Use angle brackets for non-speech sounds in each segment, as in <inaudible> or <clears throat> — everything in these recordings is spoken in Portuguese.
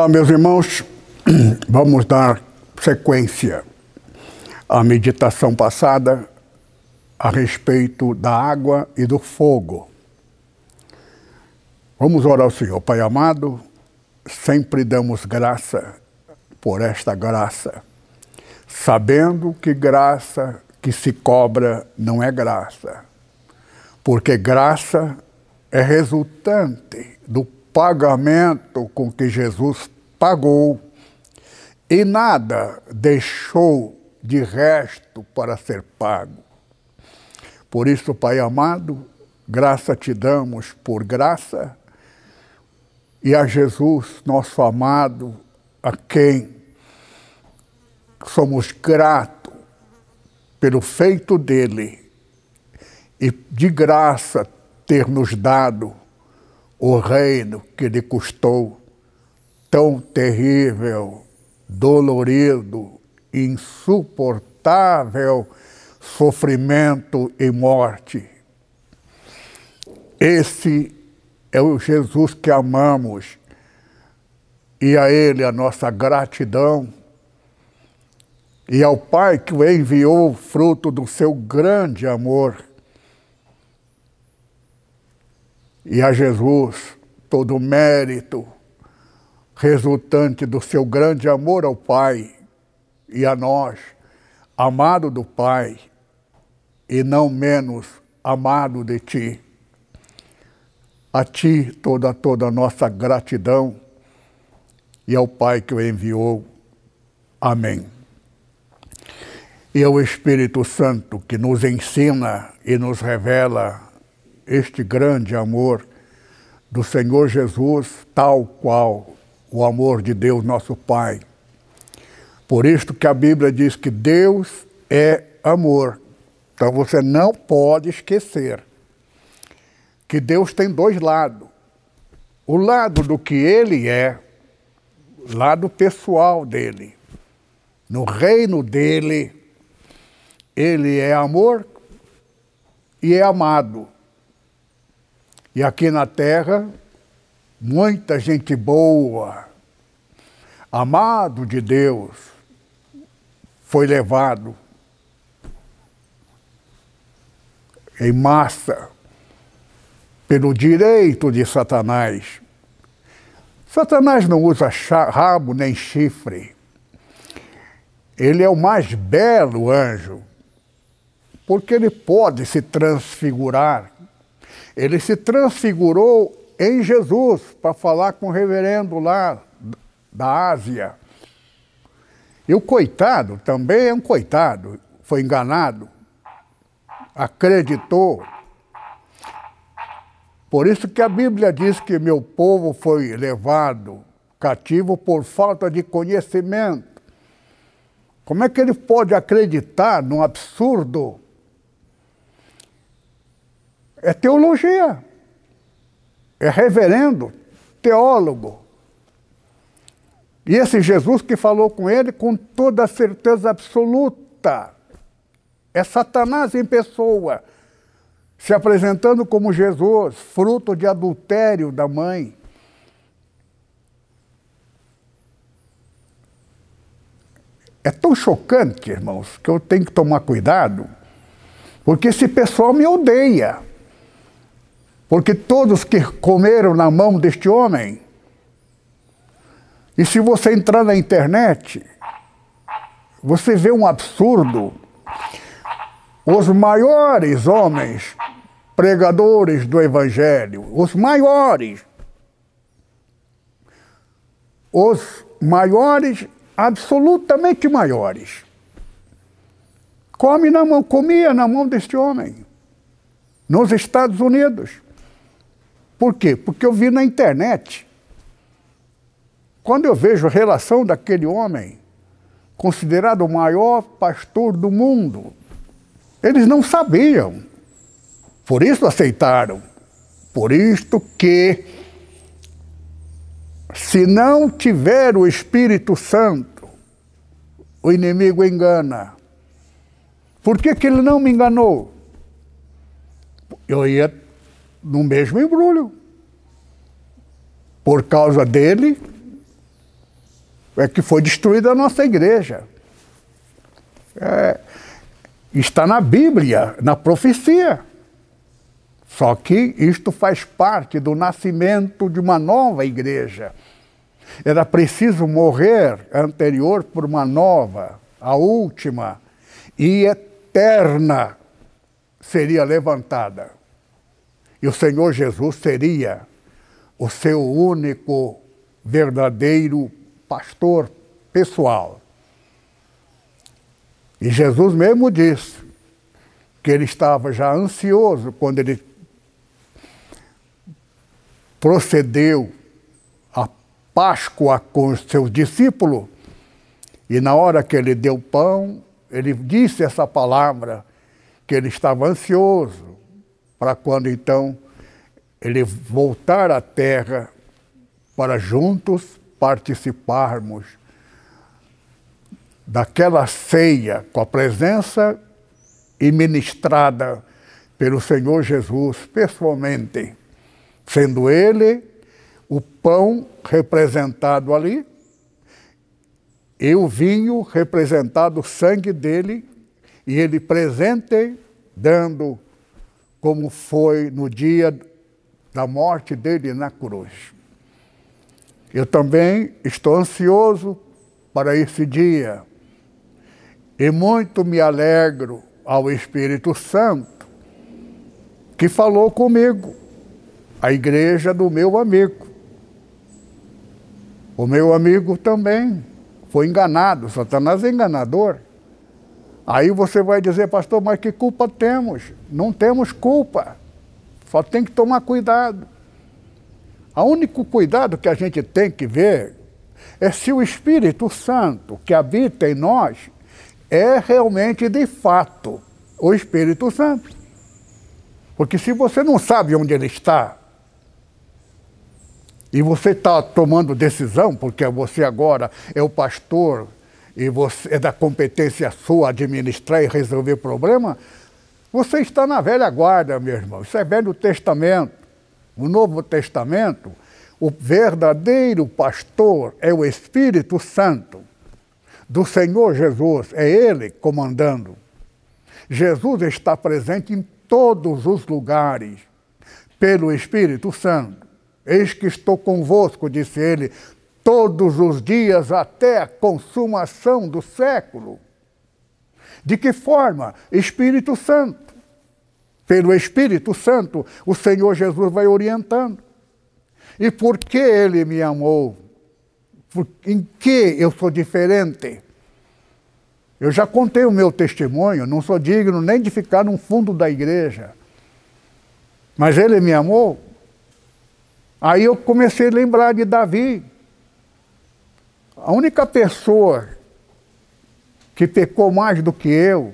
Olá, meus irmãos. <clears throat> Vamos dar sequência à meditação passada a respeito da água e do fogo. Vamos orar ao Senhor. Pai amado, sempre damos graça por esta graça, sabendo que graça que se cobra não é graça, porque graça é resultante do pagamento com que Jesus pagou e nada deixou de resto para ser pago. Por isso, Pai amado, graça te damos por graça e a Jesus, nosso amado, a quem somos gratos pelo feito dele e de graça ter nos dado o reino que lhe custou tão terrível, dolorido, insuportável sofrimento e morte. Esse é o Jesus que amamos. E a Ele a nossa gratidão. E ao Pai que o enviou fruto do seu grande amor e a Jesus todo o mérito resultante do seu grande amor ao Pai e a nós, amado do Pai e não menos amado de Ti. A Ti toda toda a nossa gratidão e ao Pai que o enviou. Amém. E ao Espírito Santo que nos ensina e nos revela este grande amor do Senhor Jesus, tal qual o amor de Deus, nosso Pai. Por isto que a Bíblia diz que Deus é amor. Então você não pode esquecer que Deus tem dois lados. O lado do que ele é, lado pessoal dele. No reino dele, ele é amor e é amado. E aqui na terra, muita gente boa, amado de Deus, foi levado em massa pelo direito de Satanás. Satanás não usa rabo nem chifre. Ele é o mais belo anjo, porque ele pode se transfigurar ele se transfigurou em Jesus para falar com o reverendo lá da Ásia. E o coitado também é um coitado, foi enganado, acreditou. Por isso que a Bíblia diz que meu povo foi levado cativo por falta de conhecimento. Como é que ele pode acreditar num absurdo é teologia. É reverendo, teólogo. E esse Jesus que falou com ele com toda certeza absoluta é Satanás em pessoa, se apresentando como Jesus, fruto de adultério da mãe. É tão chocante, irmãos, que eu tenho que tomar cuidado, porque esse pessoal me odeia. Porque todos que comeram na mão deste homem, e se você entrar na internet, você vê um absurdo. Os maiores homens pregadores do Evangelho, os maiores, os maiores, absolutamente maiores, come na mão, comia na mão deste homem, nos Estados Unidos. Por quê? Porque eu vi na internet. Quando eu vejo a relação daquele homem, considerado o maior pastor do mundo, eles não sabiam. Por isso aceitaram. Por isto que, se não tiver o Espírito Santo, o inimigo engana. Por que, que ele não me enganou? Eu ia no mesmo embrulho. Por causa dele, é que foi destruída a nossa igreja. É, está na Bíblia, na profecia. Só que isto faz parte do nascimento de uma nova igreja. Era preciso morrer anterior por uma nova, a última e eterna seria levantada. E o Senhor Jesus seria o seu único verdadeiro pastor pessoal. E Jesus mesmo disse que ele estava já ansioso quando ele procedeu a Páscoa com os seus discípulos, e na hora que ele deu pão, ele disse essa palavra, que ele estava ansioso para quando então ele voltar à terra para juntos participarmos daquela ceia com a presença e ministrada pelo Senhor Jesus pessoalmente, sendo Ele o pão representado ali e o vinho representado o sangue dele, e ele presente dando como foi no dia da morte dele na cruz. Eu também estou ansioso para esse dia e muito me alegro ao Espírito Santo que falou comigo, a igreja do meu amigo. O meu amigo também foi enganado, Satanás é enganador. Aí você vai dizer, pastor, mas que culpa temos? Não temos culpa. Só tem que tomar cuidado. O único cuidado que a gente tem que ver é se o Espírito Santo que habita em nós é realmente de fato o Espírito Santo. Porque se você não sabe onde ele está, e você está tomando decisão, porque você agora é o pastor e você é da competência sua administrar e resolver problema, você está na velha guarda, meu irmão. Isso é Velho Testamento. O Novo Testamento, o verdadeiro pastor é o Espírito Santo do Senhor Jesus, é Ele comandando. Jesus está presente em todos os lugares pelo Espírito Santo. Eis que estou convosco, disse ele, todos os dias até a consumação do século. De que forma? Espírito Santo. Pelo Espírito Santo, o Senhor Jesus vai orientando. E por que ele me amou? Em que eu sou diferente? Eu já contei o meu testemunho, não sou digno nem de ficar no fundo da igreja. Mas ele me amou Aí eu comecei a lembrar de Davi. A única pessoa que pecou mais do que eu,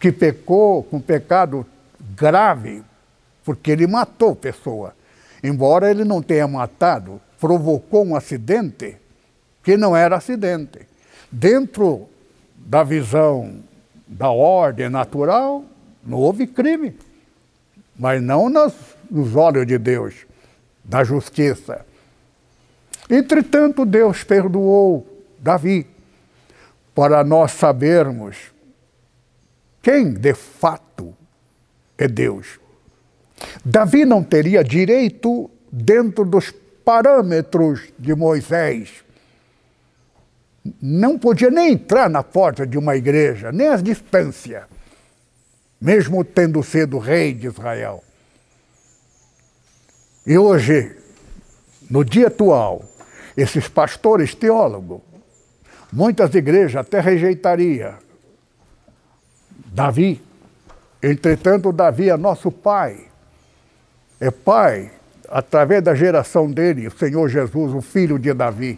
que pecou com pecado grave, porque ele matou pessoa. Embora ele não tenha matado, provocou um acidente que não era acidente. Dentro da visão da ordem natural, não houve crime, mas não nos olhos de Deus, da justiça. Entretanto, Deus perdoou Davi para nós sabermos quem de fato é Deus. Davi não teria direito, dentro dos parâmetros de Moisés, não podia nem entrar na porta de uma igreja, nem às distância, mesmo tendo sido rei de Israel. E hoje, no dia atual, esses pastores teólogos, muitas igrejas até rejeitaria Davi. Entretanto, Davi é nosso pai. É pai, através da geração dele, o Senhor Jesus, o filho de Davi.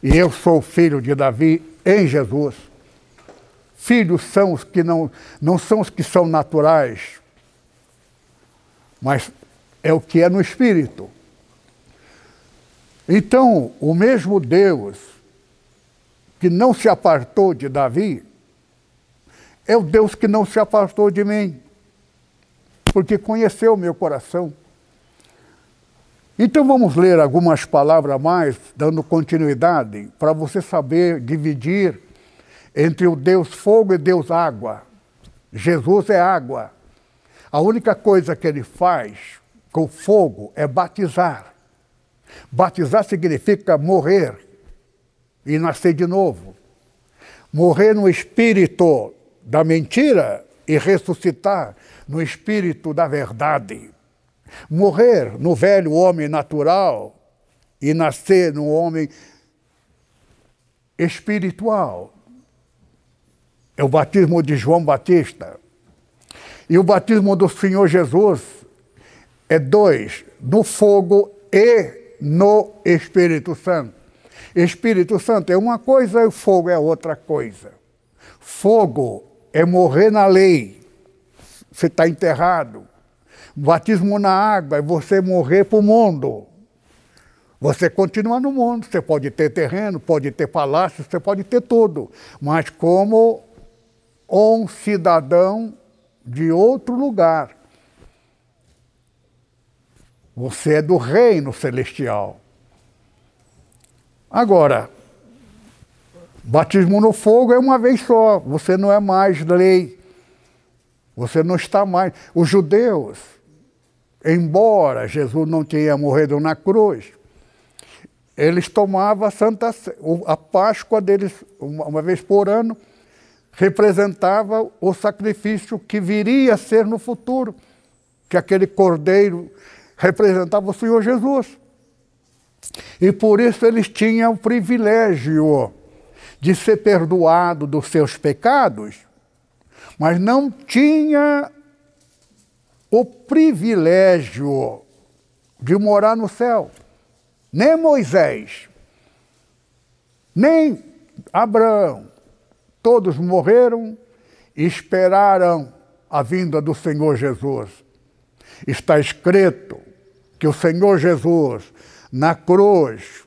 E eu sou filho de Davi em Jesus. Filhos são os que não, não são os que são naturais, mas é o que é no espírito. Então, o mesmo Deus que não se apartou de Davi é o Deus que não se apartou de mim, porque conheceu o meu coração. Então vamos ler algumas palavras a mais, dando continuidade, para você saber dividir entre o Deus fogo e Deus água. Jesus é água. A única coisa que ele faz com fogo é batizar. Batizar significa morrer e nascer de novo. Morrer no espírito da mentira e ressuscitar no espírito da verdade. Morrer no velho homem natural e nascer no homem espiritual. É o batismo de João Batista. E o batismo do Senhor Jesus é dois, no fogo e no Espírito Santo. Espírito Santo é uma coisa e fogo é outra coisa. Fogo é morrer na lei. Você está enterrado. Batismo na água é você morrer para o mundo. Você continua no mundo, você pode ter terreno, pode ter palácio, você pode ter tudo, mas como um cidadão de outro lugar. Você é do reino celestial. Agora, batismo no fogo é uma vez só, você não é mais lei. Você não está mais. Os judeus, embora Jesus não tenha morrido na cruz, eles tomavam a Santa a Páscoa deles uma vez por ano representava o sacrifício que viria a ser no futuro, que aquele cordeiro representava o Senhor Jesus. E por isso eles tinham o privilégio de ser perdoado dos seus pecados, mas não tinha o privilégio de morar no céu. Nem Moisés, nem Abraão, todos morreram e esperaram a vinda do Senhor Jesus. Está escrito que o Senhor Jesus, na cruz,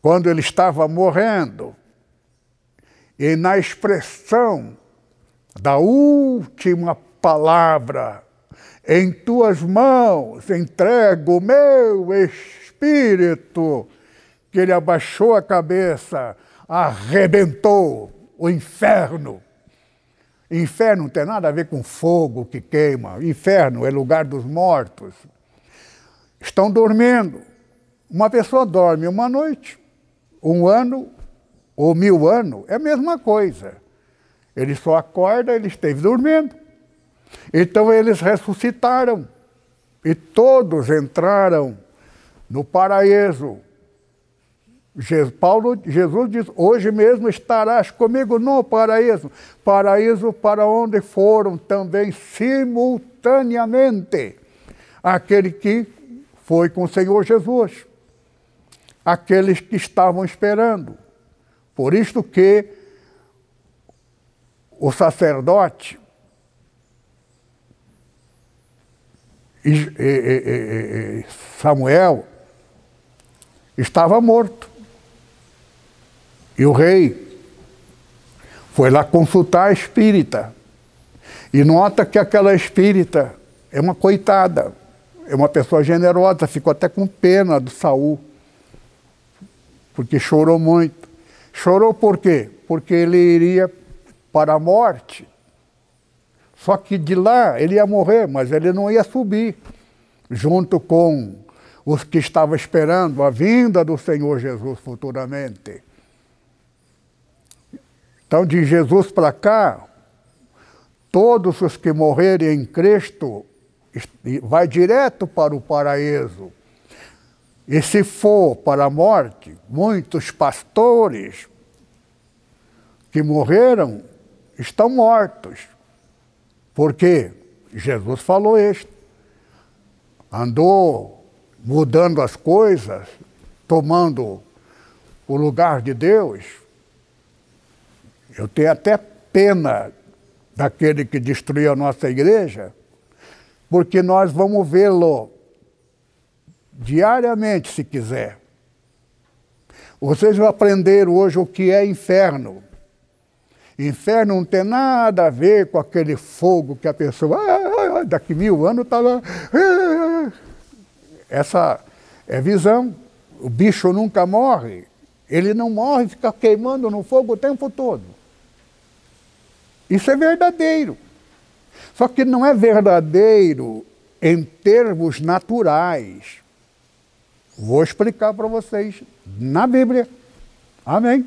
quando ele estava morrendo, e na expressão da última palavra, em tuas mãos entrego o meu espírito, que ele abaixou a cabeça, arrebentou o inferno. Inferno não tem nada a ver com fogo que queima. Inferno é lugar dos mortos. Estão dormindo. Uma pessoa dorme uma noite, um ano ou mil anos, é a mesma coisa. Ele só acorda, ele esteve dormindo. Então eles ressuscitaram e todos entraram no paraíso. Jesus, Paulo, Jesus diz: Hoje mesmo estarás comigo no paraíso. Paraíso para onde foram também simultaneamente aquele que foi com o Senhor Jesus, aqueles que estavam esperando. Por isto que o sacerdote Samuel estava morto. E o rei foi lá consultar a espírita. E nota que aquela espírita é uma coitada, é uma pessoa generosa, ficou até com pena do Saul, porque chorou muito. Chorou por quê? Porque ele iria para a morte. Só que de lá ele ia morrer, mas ele não ia subir, junto com os que estavam esperando a vinda do Senhor Jesus futuramente. Então, de Jesus para cá, todos os que morrerem em Cristo vai direto para o paraíso. E se for para a morte, muitos pastores que morreram estão mortos. Porque Jesus falou isto. Andou mudando as coisas, tomando o lugar de Deus, eu tenho até pena daquele que destruiu a nossa igreja, porque nós vamos vê-lo diariamente, se quiser. Vocês vão aprender hoje o que é inferno. Inferno não tem nada a ver com aquele fogo que a pessoa, ah, ah, ah, daqui mil anos está lá. essa é visão. O bicho nunca morre. Ele não morre, fica queimando no fogo o tempo todo. Isso é verdadeiro. Só que não é verdadeiro em termos naturais. Vou explicar para vocês na Bíblia. Amém.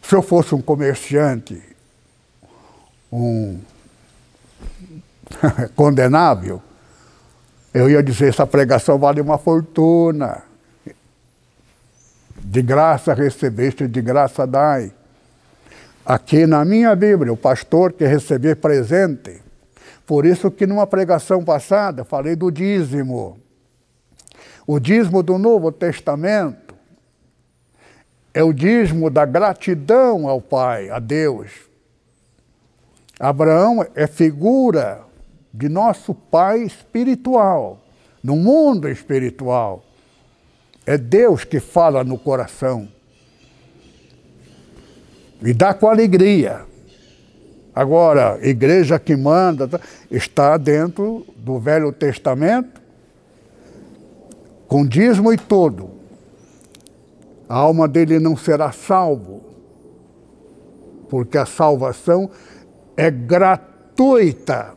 Se eu fosse um comerciante, um <laughs> condenável, eu ia dizer: essa pregação vale uma fortuna. De graça recebeste, de graça dai. Aqui na minha Bíblia, o pastor quer receber presente. Por isso que numa pregação passada falei do dízimo. O dízimo do Novo Testamento é o dízimo da gratidão ao Pai, a Deus. Abraão é figura de nosso Pai espiritual, no mundo espiritual. É Deus que fala no coração. E dá com alegria. Agora, igreja que manda tá, está dentro do Velho Testamento, com dízimo e todo. A alma dele não será salvo, porque a salvação é gratuita.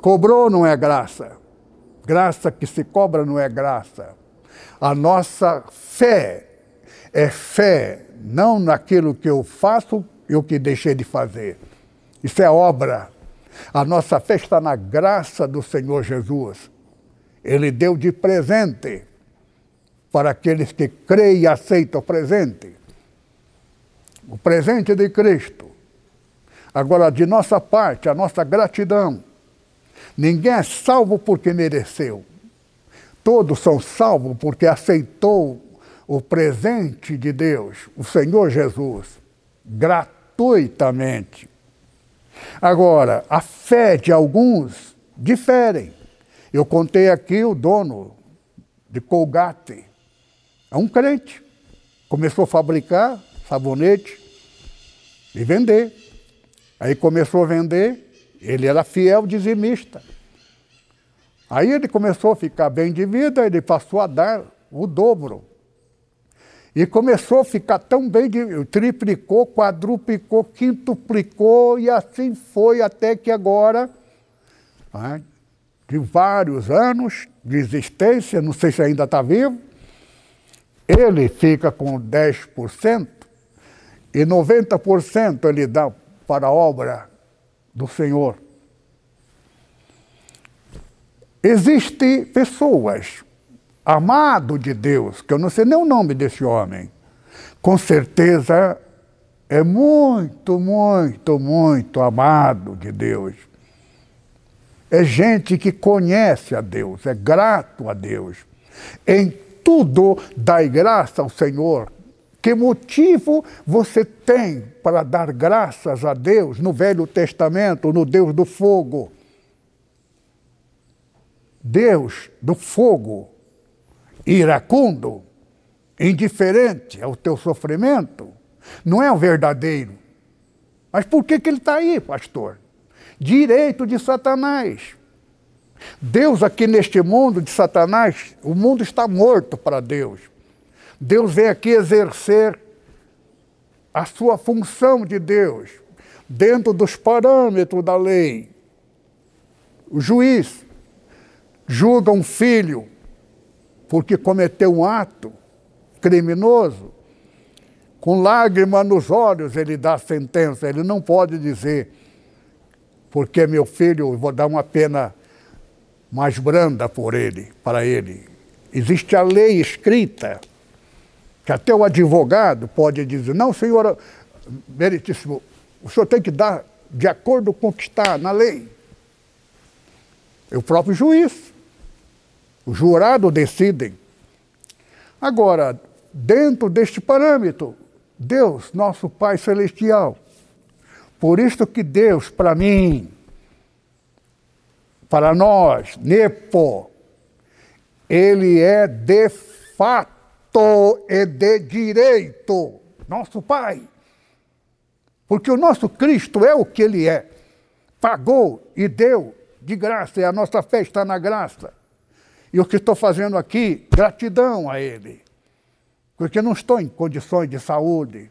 Cobrou não é graça. Graça que se cobra não é graça. A nossa fé é fé não naquilo que eu faço e o que deixei de fazer. Isso é obra. A nossa fé está na graça do Senhor Jesus. Ele deu de presente para aqueles que creem e aceitam o presente. O presente de Cristo. Agora, de nossa parte, a nossa gratidão. Ninguém é salvo porque mereceu. Todos são salvos porque aceitou o presente de Deus, o Senhor Jesus, gratuitamente. Agora, a fé de alguns difere. Eu contei aqui o dono de Colgate, é um crente. Começou a fabricar sabonete e vender. Aí começou a vender, ele era fiel dizimista. Aí ele começou a ficar bem de vida, ele passou a dar o dobro e começou a ficar tão bem, triplicou, quadruplicou, quintuplicou, e assim foi até que agora, né, de vários anos de existência, não sei se ainda está vivo, ele fica com 10% e 90% ele dá para a obra do Senhor. Existem pessoas amado de Deus, que eu não sei nem o nome desse homem, com certeza é muito, muito, muito amado de Deus. É gente que conhece a Deus, é grato a Deus. Em tudo dai graça ao Senhor. Que motivo você tem para dar graças a Deus no Velho Testamento, no Deus do fogo? Deus do fogo iracundo, indiferente ao teu sofrimento, não é o verdadeiro. Mas por que, que ele está aí, pastor? Direito de Satanás. Deus aqui neste mundo de Satanás, o mundo está morto para Deus. Deus vem aqui exercer a sua função de Deus, dentro dos parâmetros da lei. O juiz julga um filho porque cometeu um ato criminoso, com lágrima nos olhos ele dá a sentença, ele não pode dizer, porque meu filho, eu vou dar uma pena mais branda por ele, para ele. Existe a lei escrita, que até o advogado pode dizer, não, senhor meritíssimo, o senhor tem que dar de acordo com o que está na lei. É o próprio juiz. Os jurados decidem. Agora, dentro deste parâmetro, Deus, nosso Pai Celestial, por isso que Deus, para mim, para nós, Nepo, ele é de fato e de direito, nosso Pai. Porque o nosso Cristo é o que ele é. Pagou e deu de graça, e a nossa fé está na graça. E o que estou fazendo aqui, gratidão a Ele. Porque não estou em condições de saúde.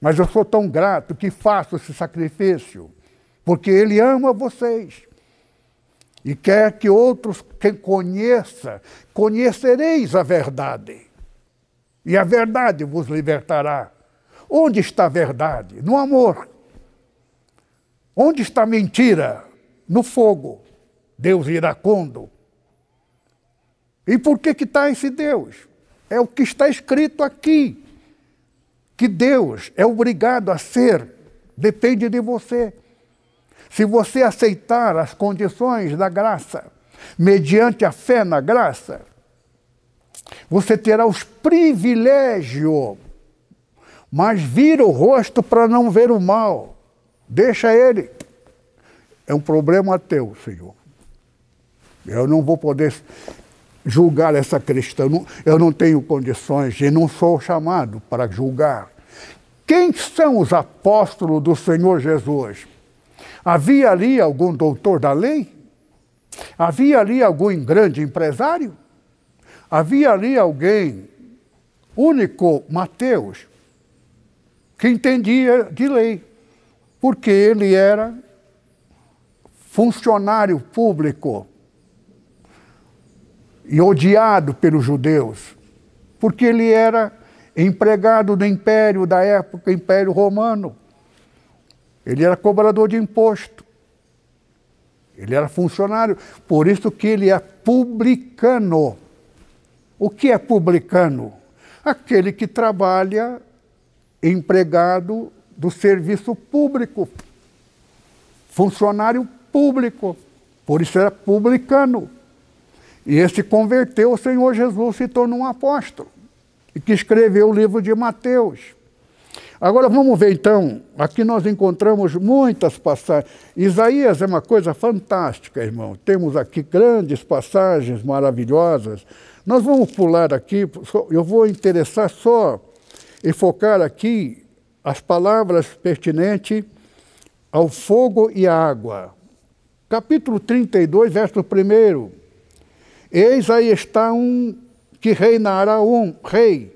Mas eu sou tão grato que faço esse sacrifício. Porque Ele ama vocês. E quer que outros que conheça, conhecereis a verdade. E a verdade vos libertará. Onde está a verdade? No amor. Onde está a mentira? No fogo. Deus iracundo. E por que que está esse Deus? É o que está escrito aqui. Que Deus é obrigado a ser, depende de você. Se você aceitar as condições da graça, mediante a fé na graça, você terá os privilégios, mas vira o rosto para não ver o mal. Deixa ele. É um problema teu, Senhor. Eu não vou poder julgar essa questão. Eu não tenho condições e não sou chamado para julgar. Quem são os apóstolos do Senhor Jesus? Havia ali algum doutor da lei? Havia ali algum grande empresário? Havia ali alguém, único Mateus, que entendia de lei, porque ele era funcionário público e odiado pelos judeus, porque ele era empregado do império da época, Império Romano. Ele era cobrador de imposto. Ele era funcionário, por isso que ele é publicano. O que é publicano? Aquele que trabalha empregado do serviço público, funcionário público. Por isso era publicano. E esse converteu o Senhor Jesus, se tornou um apóstolo, e que escreveu o livro de Mateus. Agora vamos ver então, aqui nós encontramos muitas passagens. Isaías é uma coisa fantástica, irmão. Temos aqui grandes passagens maravilhosas. Nós vamos pular aqui, eu vou interessar só e focar aqui as palavras pertinentes ao fogo e à água. Capítulo 32, verso 1. Eis aí está um que reinará um rei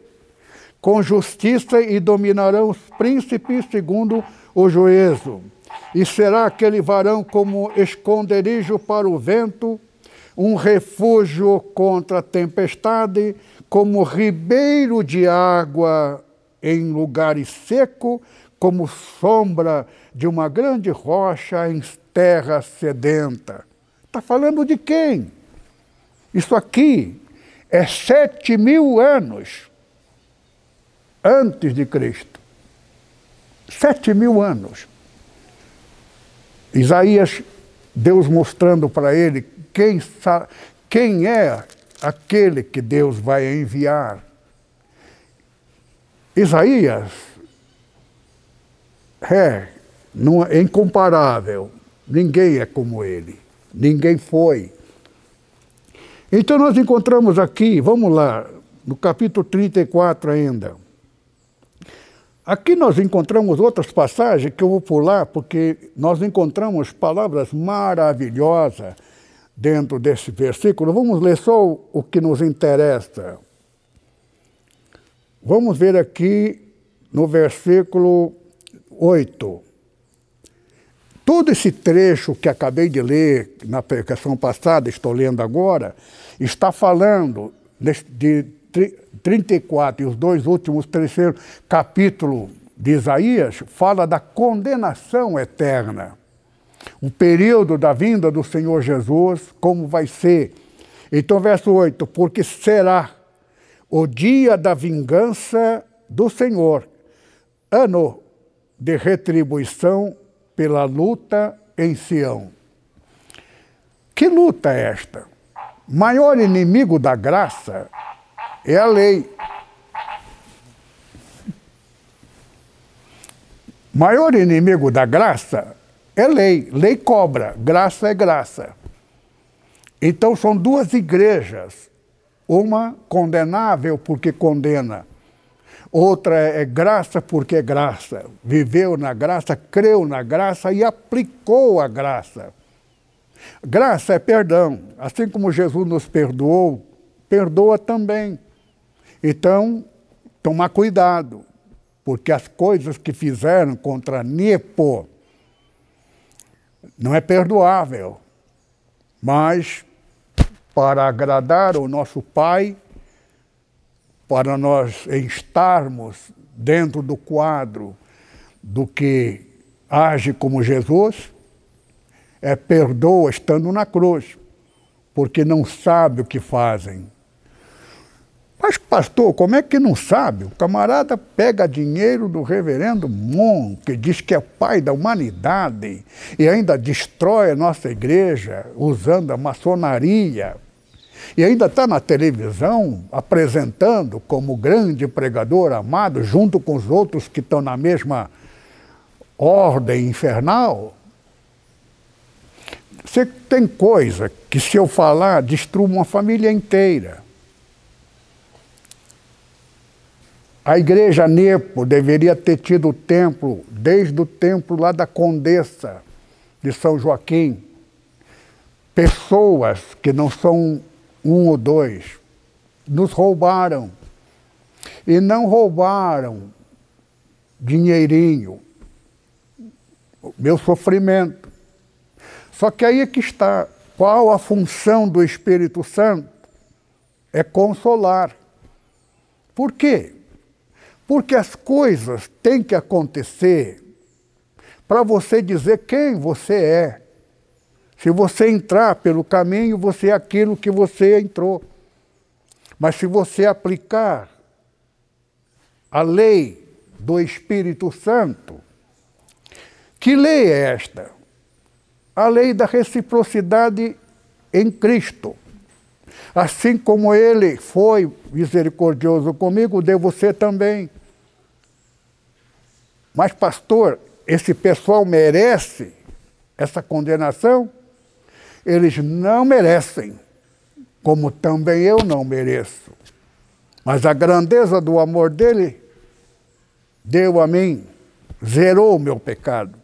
com justiça e dominarão os príncipes segundo o juízo. E será aquele varão como esconderijo para o vento, um refúgio contra a tempestade, como ribeiro de água em lugares seco, como sombra de uma grande rocha em terra sedenta. Está falando de quem? Isso aqui é sete mil anos antes de Cristo. Sete mil anos. Isaías, Deus mostrando para ele quem, quem é aquele que Deus vai enviar. Isaías é, não, é incomparável. Ninguém é como ele. Ninguém foi. Então nós encontramos aqui, vamos lá, no capítulo 34 ainda. Aqui nós encontramos outras passagens que eu vou pular, porque nós encontramos palavras maravilhosas dentro desse versículo. Vamos ler só o que nos interessa. Vamos ver aqui no versículo 8. Todo esse trecho que acabei de ler na pregação passada, estou lendo agora, está falando de 34 e os dois últimos terceiros capítulos de Isaías fala da condenação eterna. O período da vinda do Senhor Jesus, como vai ser. Então, verso 8: Porque será o dia da vingança do Senhor, ano de retribuição pela luta em Sião. Que luta é esta? Maior inimigo da graça é a lei. Maior inimigo da graça é lei. Lei cobra, graça é graça. Então são duas igrejas. Uma condenável porque condena. Outra é graça porque é graça. Viveu na graça, creu na graça e aplicou a graça. Graça é perdão. Assim como Jesus nos perdoou, perdoa também. Então, tomar cuidado, porque as coisas que fizeram contra Nepo não é perdoável. Mas, para agradar o nosso Pai, para nós estarmos dentro do quadro do que age como Jesus, é perdoa estando na cruz, porque não sabe o que fazem. Mas, pastor, como é que não sabe? O camarada pega dinheiro do reverendo Mon, que diz que é pai da humanidade, e ainda destrói a nossa igreja usando a maçonaria. E ainda está na televisão apresentando como grande pregador amado, junto com os outros que estão na mesma ordem infernal. Você tem coisa que, se eu falar, destrua uma família inteira. A igreja Nepo deveria ter tido o templo, desde o templo lá da Condessa de São Joaquim. Pessoas que não são um ou dois nos roubaram. E não roubaram dinheirinho, meu sofrimento. Só que aí é que está. Qual a função do Espírito Santo? É consolar. Por quê? Porque as coisas têm que acontecer para você dizer quem você é. Se você entrar pelo caminho, você é aquilo que você entrou. Mas se você aplicar a lei do Espírito Santo, que lei é esta? A lei da reciprocidade em Cristo. Assim como ele foi misericordioso comigo, devo ser também. Mas, pastor, esse pessoal merece essa condenação? Eles não merecem, como também eu não mereço. Mas a grandeza do amor dele deu a mim, zerou o meu pecado.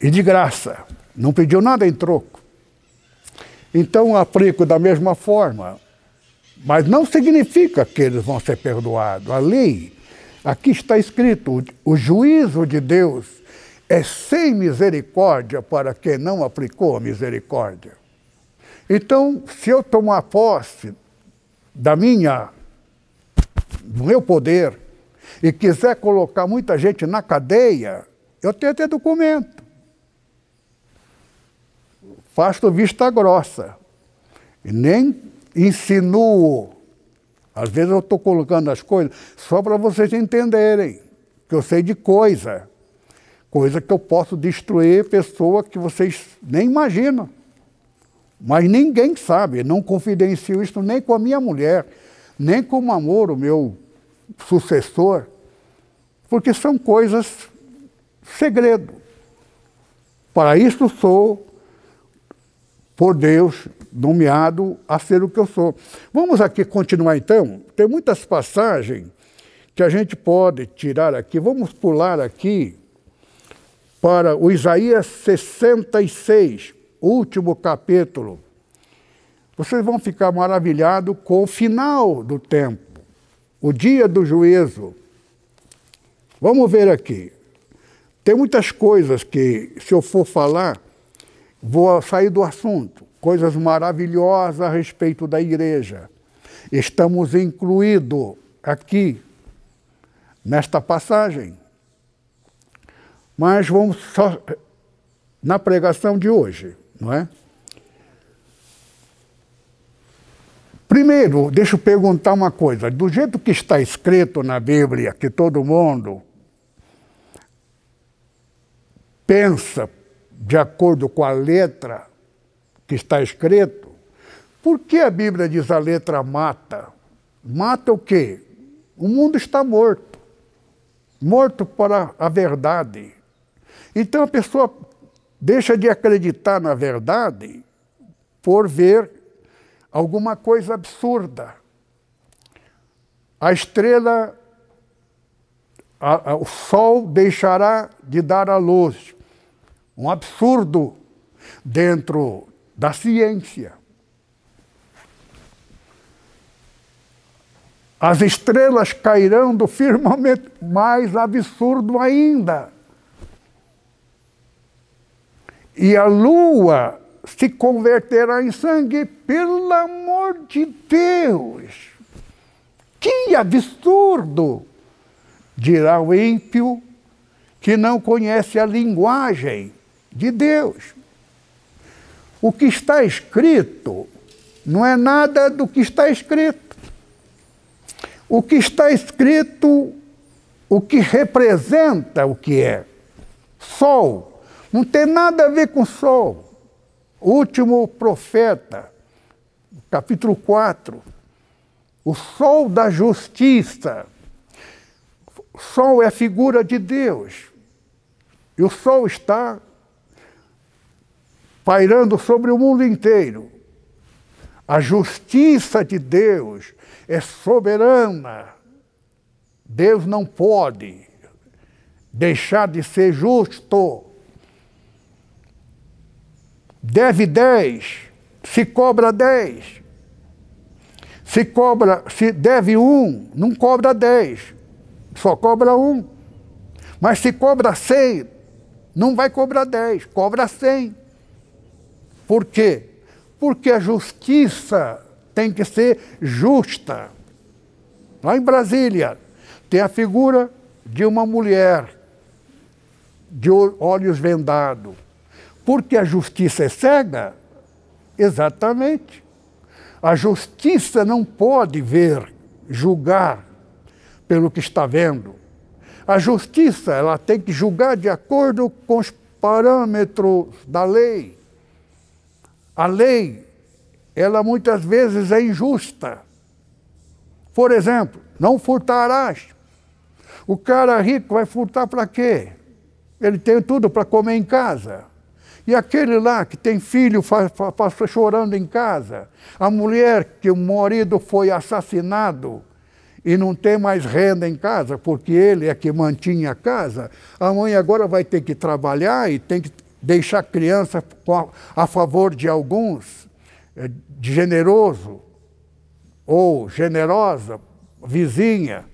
E de graça, não pediu nada em troco. Então aplico da mesma forma. Mas não significa que eles vão ser perdoados. A lei, aqui está escrito: o juízo de Deus é sem misericórdia para quem não aplicou a misericórdia. Então, se eu tomar posse da minha, do meu poder, e quiser colocar muita gente na cadeia, eu tenho até documento faço vista grossa. E nem insinuo. Às vezes eu estou colocando as coisas só para vocês entenderem que eu sei de coisa. Coisa que eu posso destruir pessoa que vocês nem imaginam. Mas ninguém sabe, não confidencio isso nem com a minha mulher, nem com o amor, o meu sucessor, porque são coisas segredo. Para isso sou por Deus, nomeado a ser o que eu sou. Vamos aqui continuar então. Tem muitas passagens que a gente pode tirar aqui. Vamos pular aqui para o Isaías 66, último capítulo. Vocês vão ficar maravilhados com o final do tempo, o dia do juízo. Vamos ver aqui. Tem muitas coisas que, se eu for falar, Vou sair do assunto. Coisas maravilhosas a respeito da igreja. Estamos incluídos aqui, nesta passagem. Mas vamos só na pregação de hoje, não é? Primeiro, deixa eu perguntar uma coisa. Do jeito que está escrito na Bíblia, que todo mundo pensa de acordo com a letra que está escrito, por que a Bíblia diz a letra mata? Mata o quê? O mundo está morto. Morto para a verdade. Então a pessoa deixa de acreditar na verdade por ver alguma coisa absurda. A estrela, a, a, o sol deixará de dar a luz um absurdo. dentro da ciência. As estrelas cairão do firmamento, mais absurdo ainda. E a lua se converterá em sangue, pelo amor de Deus. Que absurdo! Dirá o ímpio que não conhece a linguagem de Deus. O que está escrito não é nada do que está escrito. O que está escrito, o que representa o que é. Sol, não tem nada a ver com sol. O último profeta, capítulo 4, o sol da justiça. O sol é figura de Deus. E o sol está pairando sobre o mundo inteiro. A justiça de Deus é soberana. Deus não pode deixar de ser justo. Deve dez, se cobra dez. Se cobra, se deve um, não cobra dez, só cobra um. Mas se cobra cem, não vai cobrar dez, cobra cem. Por quê? Porque a justiça tem que ser justa. Lá em Brasília, tem a figura de uma mulher de olhos vendados. Porque a justiça é cega? Exatamente. A justiça não pode ver, julgar pelo que está vendo. A justiça, ela tem que julgar de acordo com os parâmetros da lei. A lei, ela muitas vezes é injusta. Por exemplo, não furtarás. O cara rico vai furtar para quê? Ele tem tudo para comer em casa. E aquele lá que tem filho passa chorando em casa, a mulher que o marido foi assassinado e não tem mais renda em casa, porque ele é que mantinha a casa, a mãe agora vai ter que trabalhar e tem que deixar a criança a favor de alguns, eh, de generoso ou generosa, vizinha.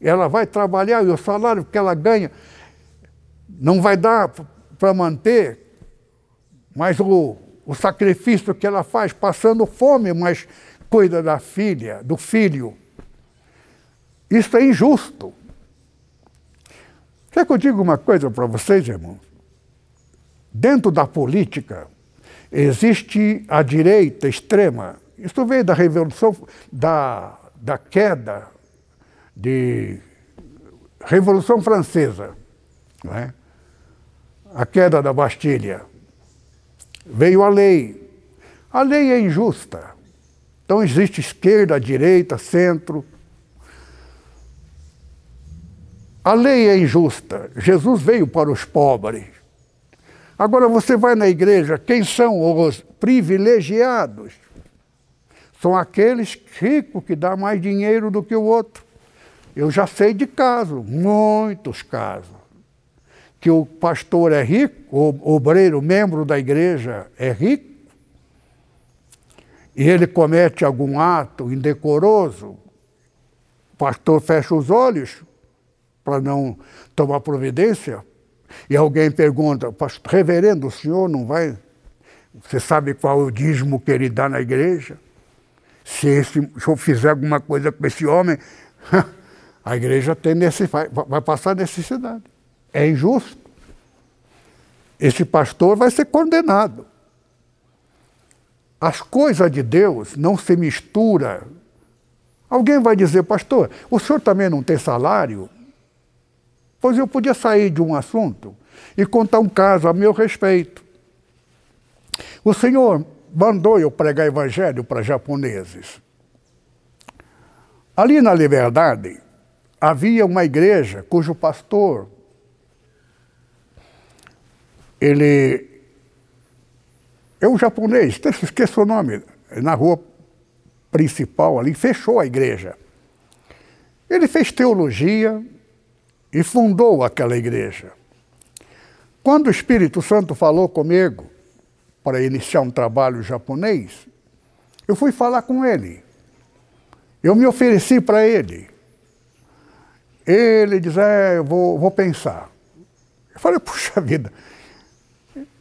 Ela vai trabalhar e o salário que ela ganha não vai dar para manter mas o, o sacrifício que ela faz passando fome, mas cuida da filha, do filho. Isso é injusto. Quer que eu diga uma coisa para vocês, irmãos? Dentro da política existe a direita extrema. Isso veio da revolução, da, da queda de Revolução Francesa, não é? a queda da Bastilha veio a lei. A lei é injusta. Então existe esquerda, direita, centro. A lei é injusta. Jesus veio para os pobres. Agora você vai na igreja, quem são os privilegiados? São aqueles ricos que dão mais dinheiro do que o outro. Eu já sei de casos, muitos casos que o pastor é rico, o obreiro, membro da igreja é rico, e ele comete algum ato indecoroso, o pastor fecha os olhos para não tomar providência, e alguém pergunta, pastor, reverendo, o senhor não vai? Você sabe qual é o dízimo que ele dá na igreja? Se, esse, se eu fizer alguma coisa com esse homem, <laughs> a igreja tem necessidade, vai passar necessidade é injusto. Esse pastor vai ser condenado. As coisas de Deus não se misturam. Alguém vai dizer, pastor, o senhor também não tem salário? Pois eu podia sair de um assunto e contar um caso a meu respeito. O senhor mandou eu pregar evangelho para japoneses. Ali na Liberdade havia uma igreja cujo pastor ele é um japonês, esqueço o nome, na rua principal ali, fechou a igreja. Ele fez teologia e fundou aquela igreja. Quando o Espírito Santo falou comigo, para iniciar um trabalho japonês, eu fui falar com ele. Eu me ofereci para ele. Ele diz, é, eu vou, vou pensar. Eu falei, puxa vida,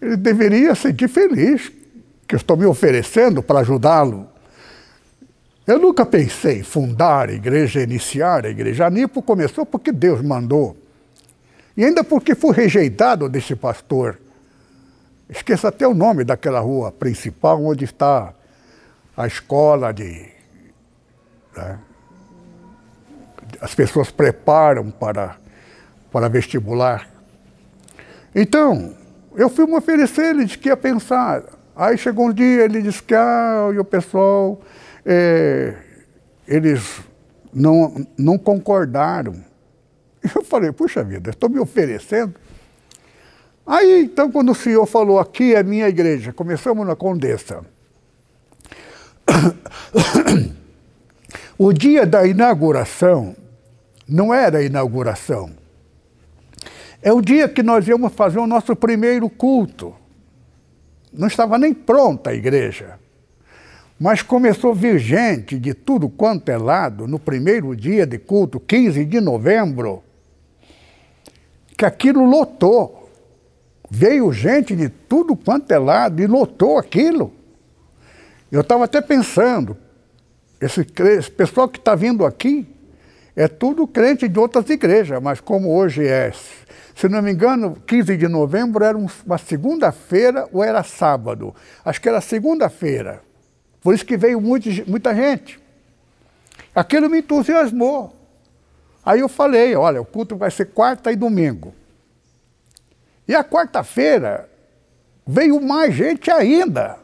ele deveria sentir feliz que eu estou me oferecendo para ajudá-lo. Eu nunca pensei fundar a igreja, iniciar a igreja. A Nipo começou porque Deus mandou. E ainda porque fui rejeitado desse pastor. Esqueça até o nome daquela rua principal onde está a escola de. Né? As pessoas preparam para, para vestibular. Então, eu fui me oferecer, ele disse que ia pensar. Aí chegou um dia, ele disse que ah, e o pessoal, é, eles não, não concordaram. Eu falei, puxa vida, estou me oferecendo. Aí, então, quando o senhor falou, aqui é minha igreja, começamos na Condessa. <coughs> O dia da inauguração não era inauguração. É o dia que nós íamos fazer o nosso primeiro culto. Não estava nem pronta a igreja. Mas começou a vir gente de tudo quanto é lado no primeiro dia de culto, 15 de novembro, que aquilo lotou. Veio gente de tudo quanto é lado e lotou aquilo. Eu estava até pensando, esse, esse pessoal que está vindo aqui é tudo crente de outras igrejas, mas como hoje é, se não me engano, 15 de novembro era uma segunda-feira ou era sábado. Acho que era segunda-feira. Por isso que veio muito, muita gente. Aquilo me entusiasmou. Aí eu falei, olha, o culto vai ser quarta e domingo. E a quarta-feira veio mais gente ainda.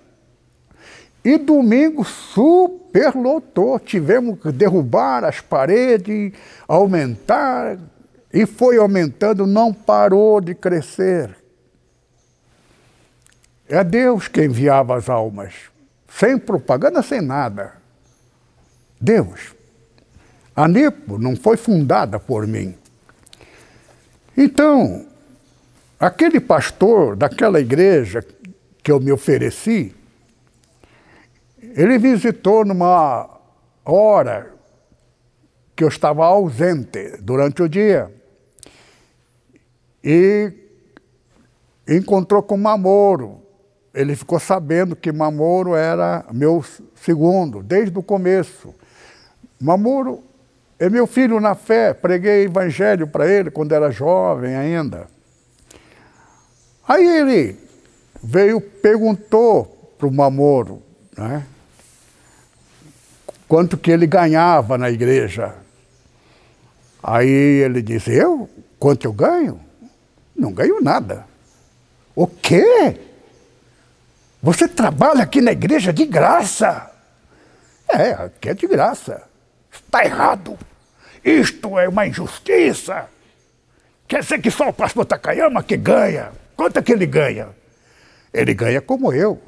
E domingo superlotou. Tivemos que derrubar as paredes, aumentar, e foi aumentando, não parou de crescer. É Deus que enviava as almas, sem propaganda, sem nada. Deus. A Nipo não foi fundada por mim. Então, aquele pastor daquela igreja que eu me ofereci, ele visitou numa hora que eu estava ausente durante o dia e encontrou com Mamoro. Ele ficou sabendo que Mamoro era meu segundo, desde o começo. Mamoro é meu filho na fé, preguei evangelho para ele quando era jovem ainda. Aí ele veio, perguntou para o Mamoro, né? quanto que ele ganhava na igreja. Aí ele disse, eu? Quanto eu ganho? Não ganho nada. O quê? Você trabalha aqui na igreja de graça? É, aqui é de graça. Está errado. Isto é uma injustiça. Quer dizer que só o pastor Takayama que ganha. Quanto é que ele ganha? Ele ganha como eu.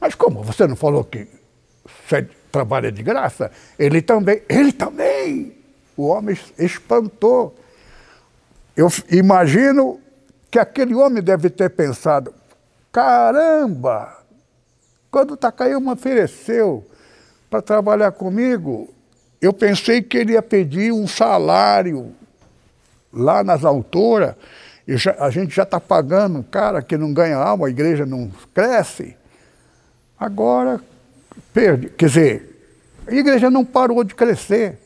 Mas como? Você não falou que você trabalha de graça? Ele também. Ele também! O homem espantou. Eu imagino que aquele homem deve ter pensado: caramba, quando o Takayama me ofereceu para trabalhar comigo, eu pensei que ele ia pedir um salário lá nas autoras, e já, a gente já está pagando um cara que não ganha alma, a igreja não cresce. Agora, perde. Quer dizer, a igreja não parou de crescer.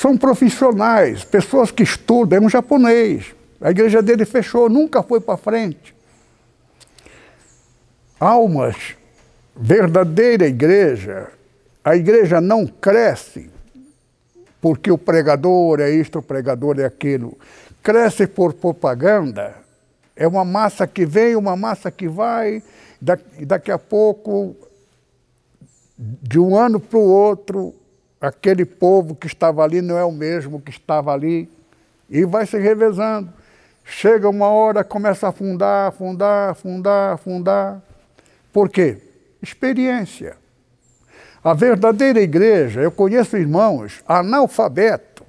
São profissionais, pessoas que estudam, é um japonês. A igreja dele fechou, nunca foi para frente. Almas, verdadeira igreja, a igreja não cresce porque o pregador é isto, o pregador é aquilo. Cresce por propaganda. É uma massa que vem, uma massa que vai, daqui a pouco, de um ano para o outro, aquele povo que estava ali não é o mesmo que estava ali, e vai se revezando. Chega uma hora, começa a afundar, afundar, afundar, afundar. Por quê? Experiência. A verdadeira igreja, eu conheço irmãos analfabeto,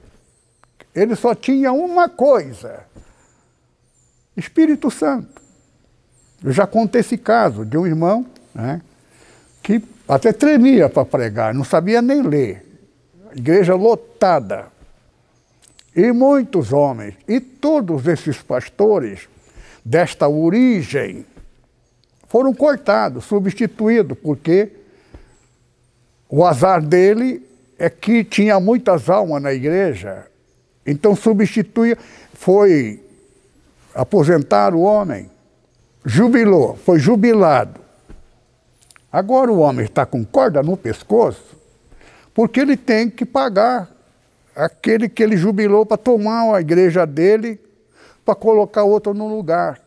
ele só tinha uma coisa: Espírito Santo. Eu já contei esse caso de um irmão né, que até tremia para pregar, não sabia nem ler. Igreja lotada. E muitos homens, e todos esses pastores desta origem foram cortados, substituídos, porque o azar dele é que tinha muitas almas na igreja, então substituía, foi aposentar o homem, jubilou, foi jubilado. Agora o homem está com corda no pescoço, porque ele tem que pagar aquele que ele jubilou para tomar a igreja dele, para colocar outro no lugar.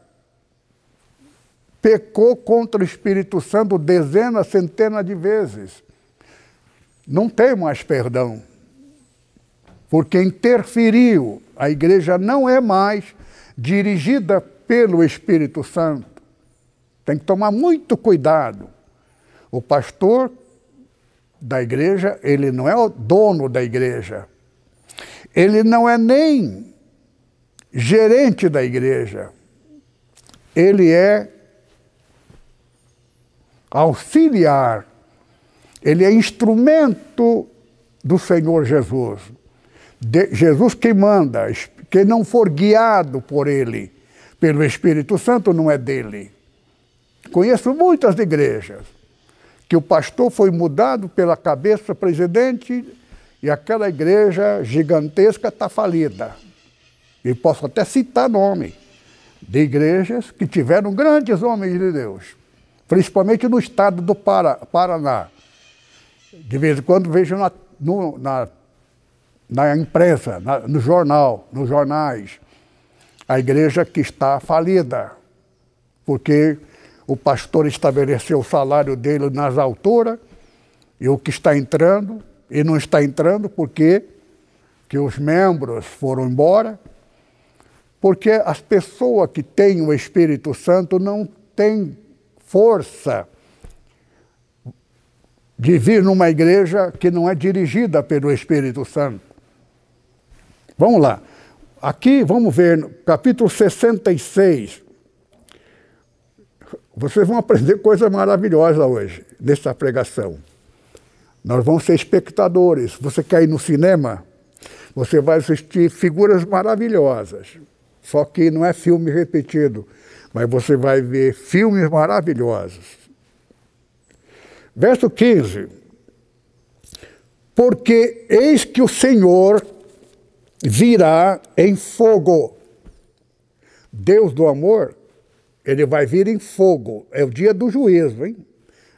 Pecou contra o Espírito Santo dezenas, centenas de vezes. Não tem mais perdão. Porque interferiu. A igreja não é mais dirigida pelo Espírito Santo. Tem que tomar muito cuidado. O pastor da igreja, ele não é o dono da igreja. Ele não é nem gerente da igreja. Ele é auxiliar. Ele é instrumento do Senhor Jesus. De, Jesus que manda, quem não for guiado por ele, pelo Espírito Santo, não é dele. Conheço muitas igrejas que o pastor foi mudado pela cabeça presidente e aquela igreja gigantesca está falida. E posso até citar nome de igrejas que tiveram grandes homens de Deus, principalmente no estado do Paraná. De vez em quando vejo na, no, na, na imprensa, na, no jornal, nos jornais, a igreja que está falida, porque o pastor estabeleceu o salário dele nas alturas, e o que está entrando, e não está entrando porque que os membros foram embora, porque as pessoas que têm o Espírito Santo não têm força de vir numa igreja que não é dirigida pelo Espírito Santo. Vamos lá. Aqui, vamos ver, capítulo 66, vocês vão aprender coisa maravilhosa hoje, nessa pregação. Nós vamos ser espectadores. Você quer ir no cinema? Você vai assistir figuras maravilhosas. Só que não é filme repetido, mas você vai ver filmes maravilhosos. Verso 15. Porque eis que o Senhor virá em fogo. Deus do amor ele vai vir em fogo. É o dia do juízo, hein?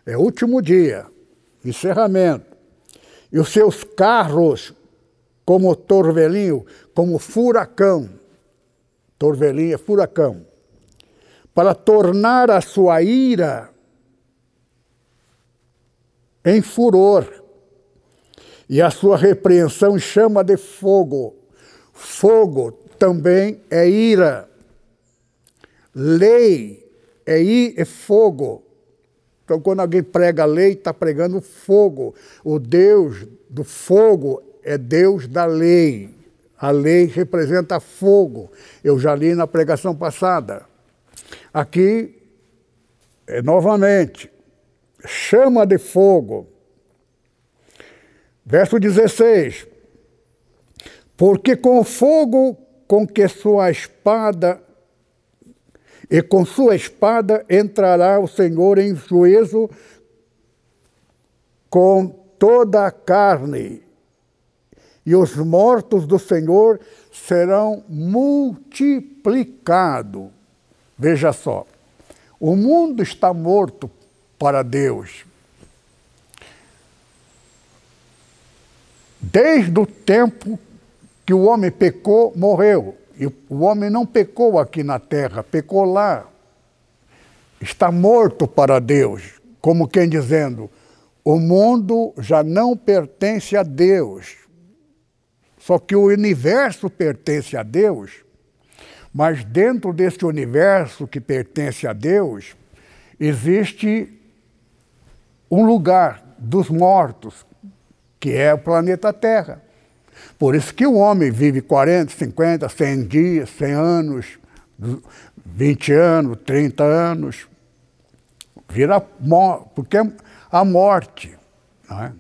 É o último dia, encerramento. E os seus carros, como torvelinho, como furacão. Torvelinho é furacão. Para tornar a sua ira em furor e a sua repreensão chama de fogo. Fogo também é ira. Lei é, ir, é fogo. Então, quando alguém prega lei, está pregando fogo. O Deus do fogo é Deus da lei. A lei representa fogo. Eu já li na pregação passada. Aqui, é, novamente, chama de fogo. Verso 16: Porque com fogo com que sua espada e com sua espada entrará o Senhor em juízo com toda a carne, e os mortos do Senhor serão multiplicados. Veja só, o mundo está morto para Deus. Desde o tempo que o homem pecou, morreu. E o homem não pecou aqui na terra, pecou lá. Está morto para Deus, como quem dizendo: o mundo já não pertence a Deus. Só que o universo pertence a Deus, mas dentro desse universo que pertence a Deus, existe um lugar dos mortos, que é o planeta Terra. Por isso que o homem vive 40, 50, 100 dias, 100 anos, 20 anos, 30 anos, vira porque é a morte. Não é?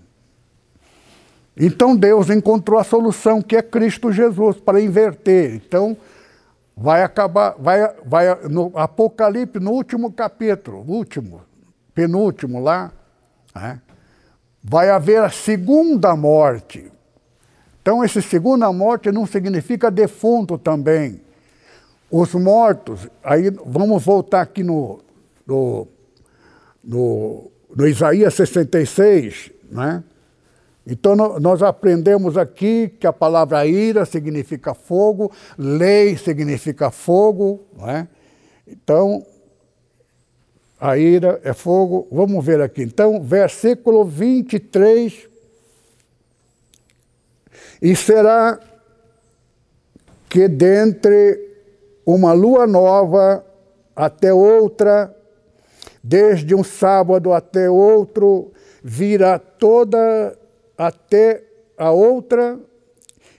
Então Deus encontrou a solução, que é Cristo Jesus, para inverter. Então, vai acabar, vai, vai no Apocalipse, no último capítulo, último, penúltimo lá, né? vai haver a segunda morte. Então, essa segunda morte não significa defunto também. Os mortos, aí vamos voltar aqui no, no, no, no Isaías 66, né? Então, nós aprendemos aqui que a palavra ira significa fogo, lei significa fogo, não é? Então, a ira é fogo. Vamos ver aqui. Então, versículo 23 e será que dentre uma lua nova até outra, desde um sábado até outro, virá toda até a outra,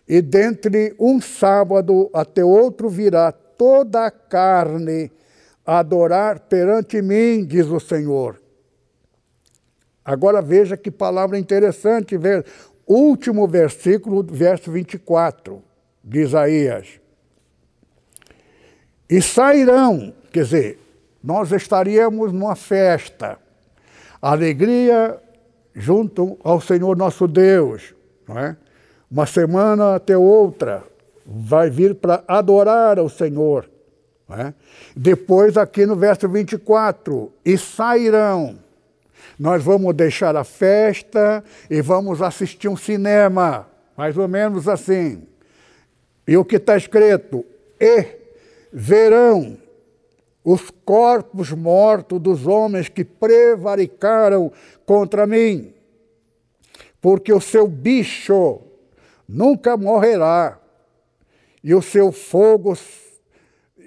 e dentre um sábado até outro virá toda a carne adorar perante mim, diz o Senhor. Agora veja que palavra interessante, ver último versículo, verso 24 de Isaías. E sairão, quer dizer, nós estaríamos numa festa, alegria junto ao Senhor nosso Deus, não é? Uma semana até outra vai vir para adorar ao Senhor. É? Depois, aqui no verso 24, e sairão nós vamos deixar a festa e vamos assistir um cinema, mais ou menos assim. E o que está escrito? E verão os corpos mortos dos homens que prevaricaram contra mim, porque o seu bicho nunca morrerá, e o seu fogo,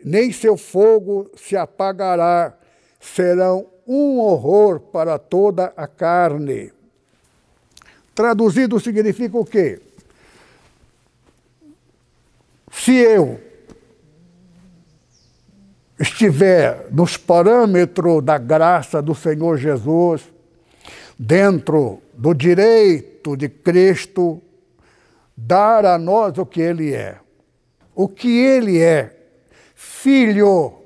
nem seu fogo se apagará, serão um horror para toda a carne. Traduzido significa o quê? Se eu estiver nos parâmetros da graça do Senhor Jesus, dentro do direito de Cristo, dar a nós o que Ele é. O que Ele é, filho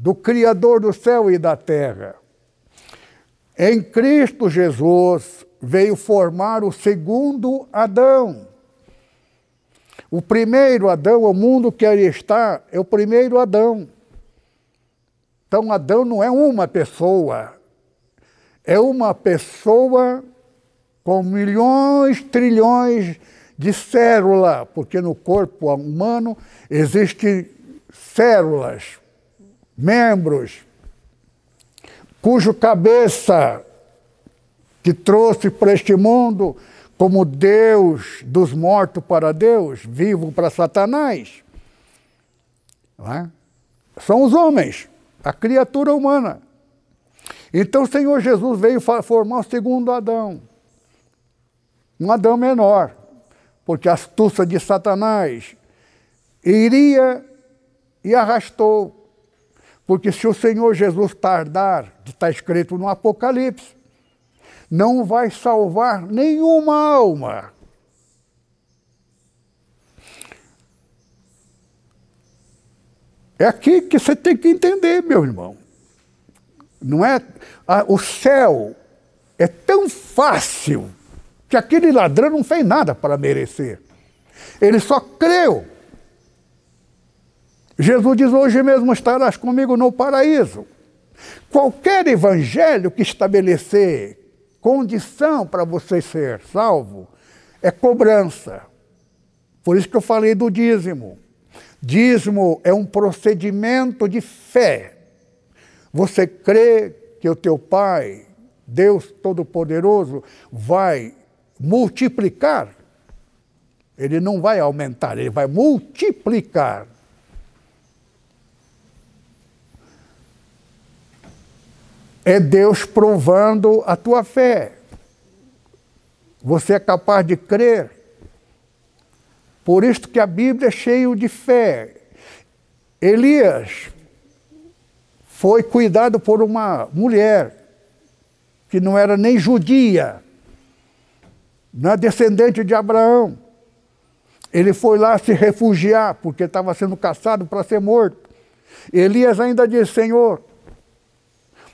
do Criador do céu e da terra. Em Cristo Jesus veio formar o segundo Adão. O primeiro Adão, o mundo que ali está, é o primeiro Adão. Então, Adão não é uma pessoa, é uma pessoa com milhões, trilhões de células, porque no corpo humano existem células membros, cujo cabeça que trouxe para este mundo como Deus dos mortos para Deus, vivo para Satanás, é? são os homens, a criatura humana. Então o Senhor Jesus veio formar o segundo Adão, um Adão menor, porque a astúcia de Satanás iria e arrastou porque se o Senhor Jesus tardar, está escrito no Apocalipse, não vai salvar nenhuma alma. É aqui que você tem que entender, meu irmão. Não é? o céu é tão fácil que aquele ladrão não fez nada para merecer. Ele só creu. Jesus diz: Hoje mesmo estarás comigo no paraíso. Qualquer evangelho que estabelecer condição para você ser salvo é cobrança. Por isso que eu falei do dízimo. Dízimo é um procedimento de fé. Você crê que o teu Pai, Deus Todo-Poderoso, vai multiplicar. Ele não vai aumentar, ele vai multiplicar é Deus provando a tua fé. Você é capaz de crer. Por isso que a Bíblia é cheia de fé. Elias foi cuidado por uma mulher que não era nem judia, não é descendente de Abraão. Ele foi lá se refugiar, porque estava sendo caçado para ser morto. Elias ainda disse: Senhor,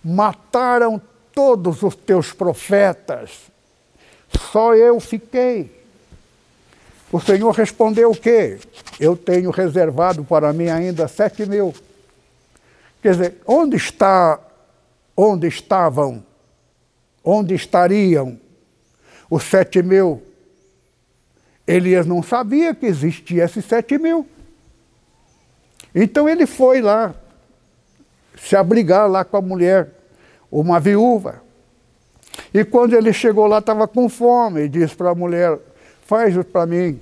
mataram todos os teus profetas, só eu fiquei. O Senhor respondeu o quê? Eu tenho reservado para mim ainda sete mil. Quer dizer, onde está, onde estavam, onde estariam os sete mil? Elias não sabia que existia esses sete mil. Então ele foi lá, se abrigar lá com a mulher, uma viúva. E quando ele chegou lá, estava com fome, e disse para a mulher: Faz para mim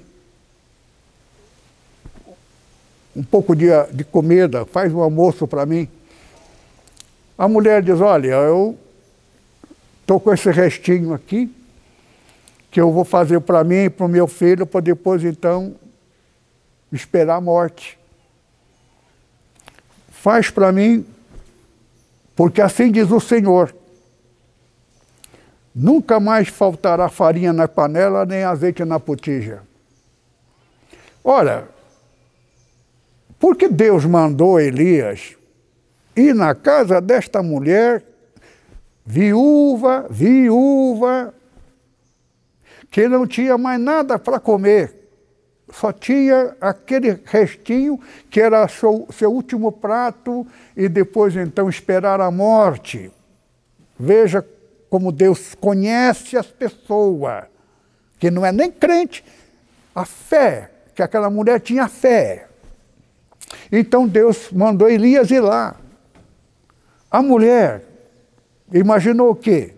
um pouco de, de comida, faz um almoço para mim. A mulher diz: Olha, eu estou com esse restinho aqui, que eu vou fazer para mim e para o meu filho, para depois então esperar a morte. Faz para mim, porque assim diz o Senhor: nunca mais faltará farinha na panela, nem azeite na potija. Ora, porque Deus mandou Elias ir na casa desta mulher, viúva, viúva, que não tinha mais nada para comer, só tinha aquele restinho que era seu, seu último prato e depois então esperar a morte. Veja como Deus conhece as pessoas, que não é nem crente, a fé, que aquela mulher tinha fé. Então Deus mandou Elias ir lá. A mulher imaginou o quê?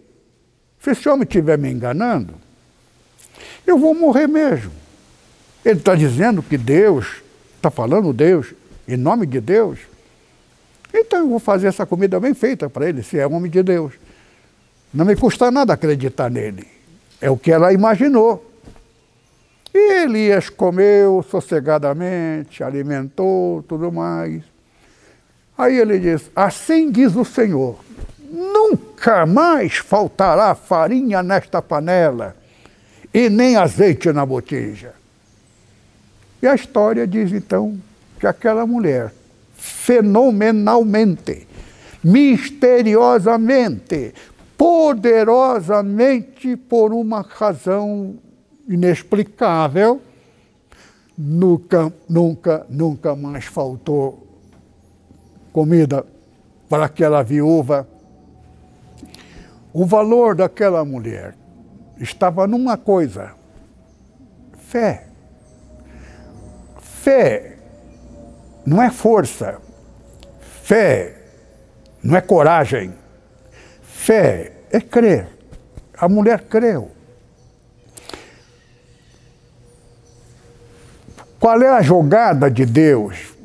Se esse homem estiver me enganando, eu vou morrer mesmo. Ele está dizendo que Deus, está falando Deus, em nome de Deus. Então eu vou fazer essa comida bem feita para ele, se é homem de Deus. Não me custa nada acreditar nele. É o que ela imaginou. E Elias comeu sossegadamente, alimentou, tudo mais. Aí ele diz: Assim diz o Senhor: nunca mais faltará farinha nesta panela e nem azeite na botija. E a história diz então que aquela mulher, fenomenalmente, misteriosamente, poderosamente, por uma razão inexplicável, nunca, nunca, nunca mais faltou comida para aquela viúva. O valor daquela mulher estava numa coisa: fé. Fé não é força, fé não é coragem, fé é crer. A mulher creu. Qual é a jogada de Deus?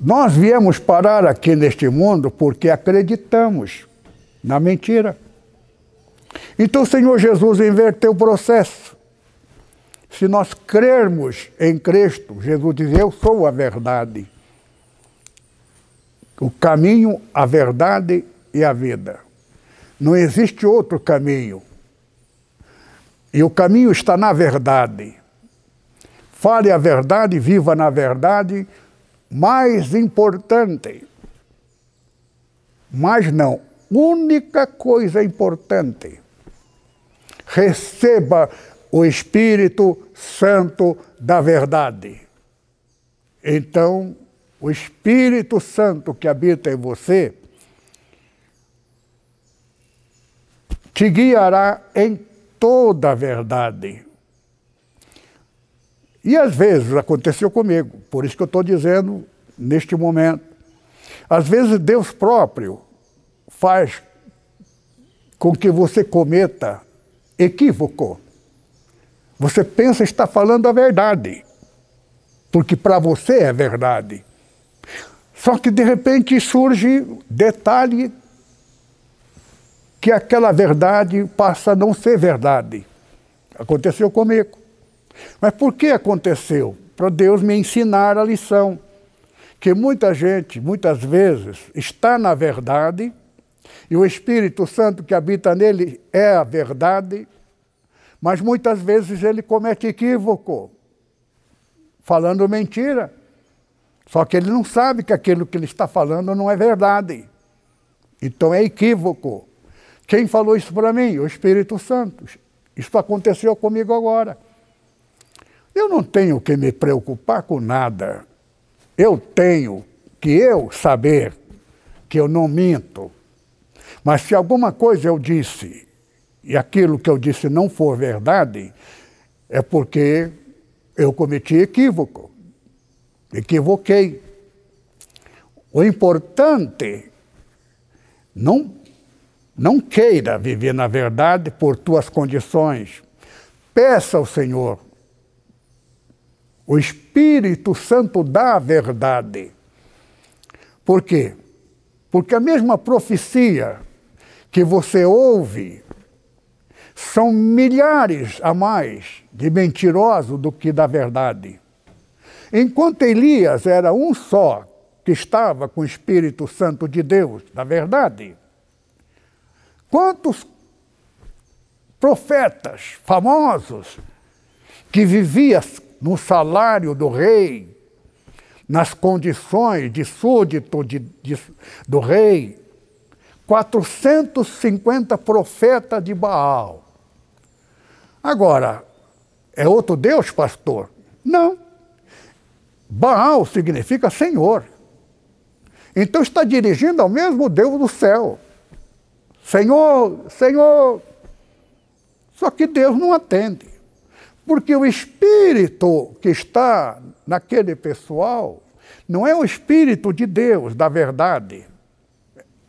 Nós viemos parar aqui neste mundo porque acreditamos na mentira. Então o Senhor Jesus inverteu o processo. Se nós crermos em Cristo, Jesus diz: Eu sou a verdade, o caminho, a verdade e a vida. Não existe outro caminho. E o caminho está na verdade. Fale a verdade, viva na verdade. Mais importante, mas não, única coisa importante, receba o Espírito Santo da verdade. Então, o Espírito Santo que habita em você te guiará em toda a verdade. E às vezes aconteceu comigo, por isso que eu estou dizendo neste momento. Às vezes Deus próprio faz com que você cometa equívoco. Você pensa estar falando a verdade, porque para você é verdade. Só que de repente surge detalhe que aquela verdade passa a não ser verdade. Aconteceu comigo. Mas por que aconteceu? Para Deus me ensinar a lição. que muita gente, muitas vezes, está na verdade, e o Espírito Santo que habita nele é a verdade, mas muitas vezes ele comete equívoco, falando mentira. Só que ele não sabe que aquilo que ele está falando não é verdade. Então é equívoco. Quem falou isso para mim? O Espírito Santo. Isso aconteceu comigo agora. Eu não tenho que me preocupar com nada. Eu tenho que eu saber que eu não minto. Mas se alguma coisa eu disse e aquilo que eu disse não for verdade, é porque eu cometi equívoco. Equivoquei. O importante, não, não queira viver na verdade por tuas condições. Peça ao Senhor. O Espírito Santo dá a verdade. Por quê? Porque a mesma profecia que você ouve são milhares a mais de mentirosos do que da verdade. Enquanto Elias era um só que estava com o Espírito Santo de Deus, da verdade, quantos profetas famosos que viviam no salário do rei, nas condições de súdito de, de, do rei, 450 profetas de Baal. Agora, é outro Deus, pastor? Não. Baal significa Senhor. Então está dirigindo ao mesmo Deus do céu. Senhor, Senhor. Só que Deus não atende. Porque o espírito que está naquele pessoal não é o espírito de Deus, da verdade.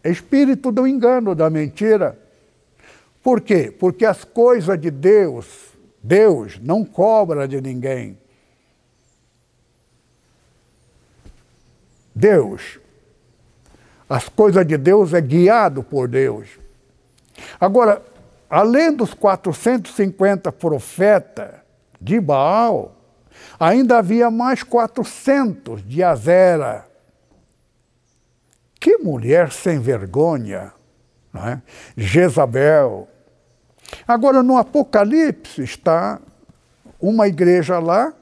É espírito do engano, da mentira. Por quê? Porque as coisas de Deus, Deus não cobra de ninguém. Deus. As coisas de Deus é guiado por Deus. Agora, além dos 450 profetas de Baal, ainda havia mais 400 de Azera. Que mulher sem vergonha, não é? Jezabel. Agora, no Apocalipse está uma igreja lá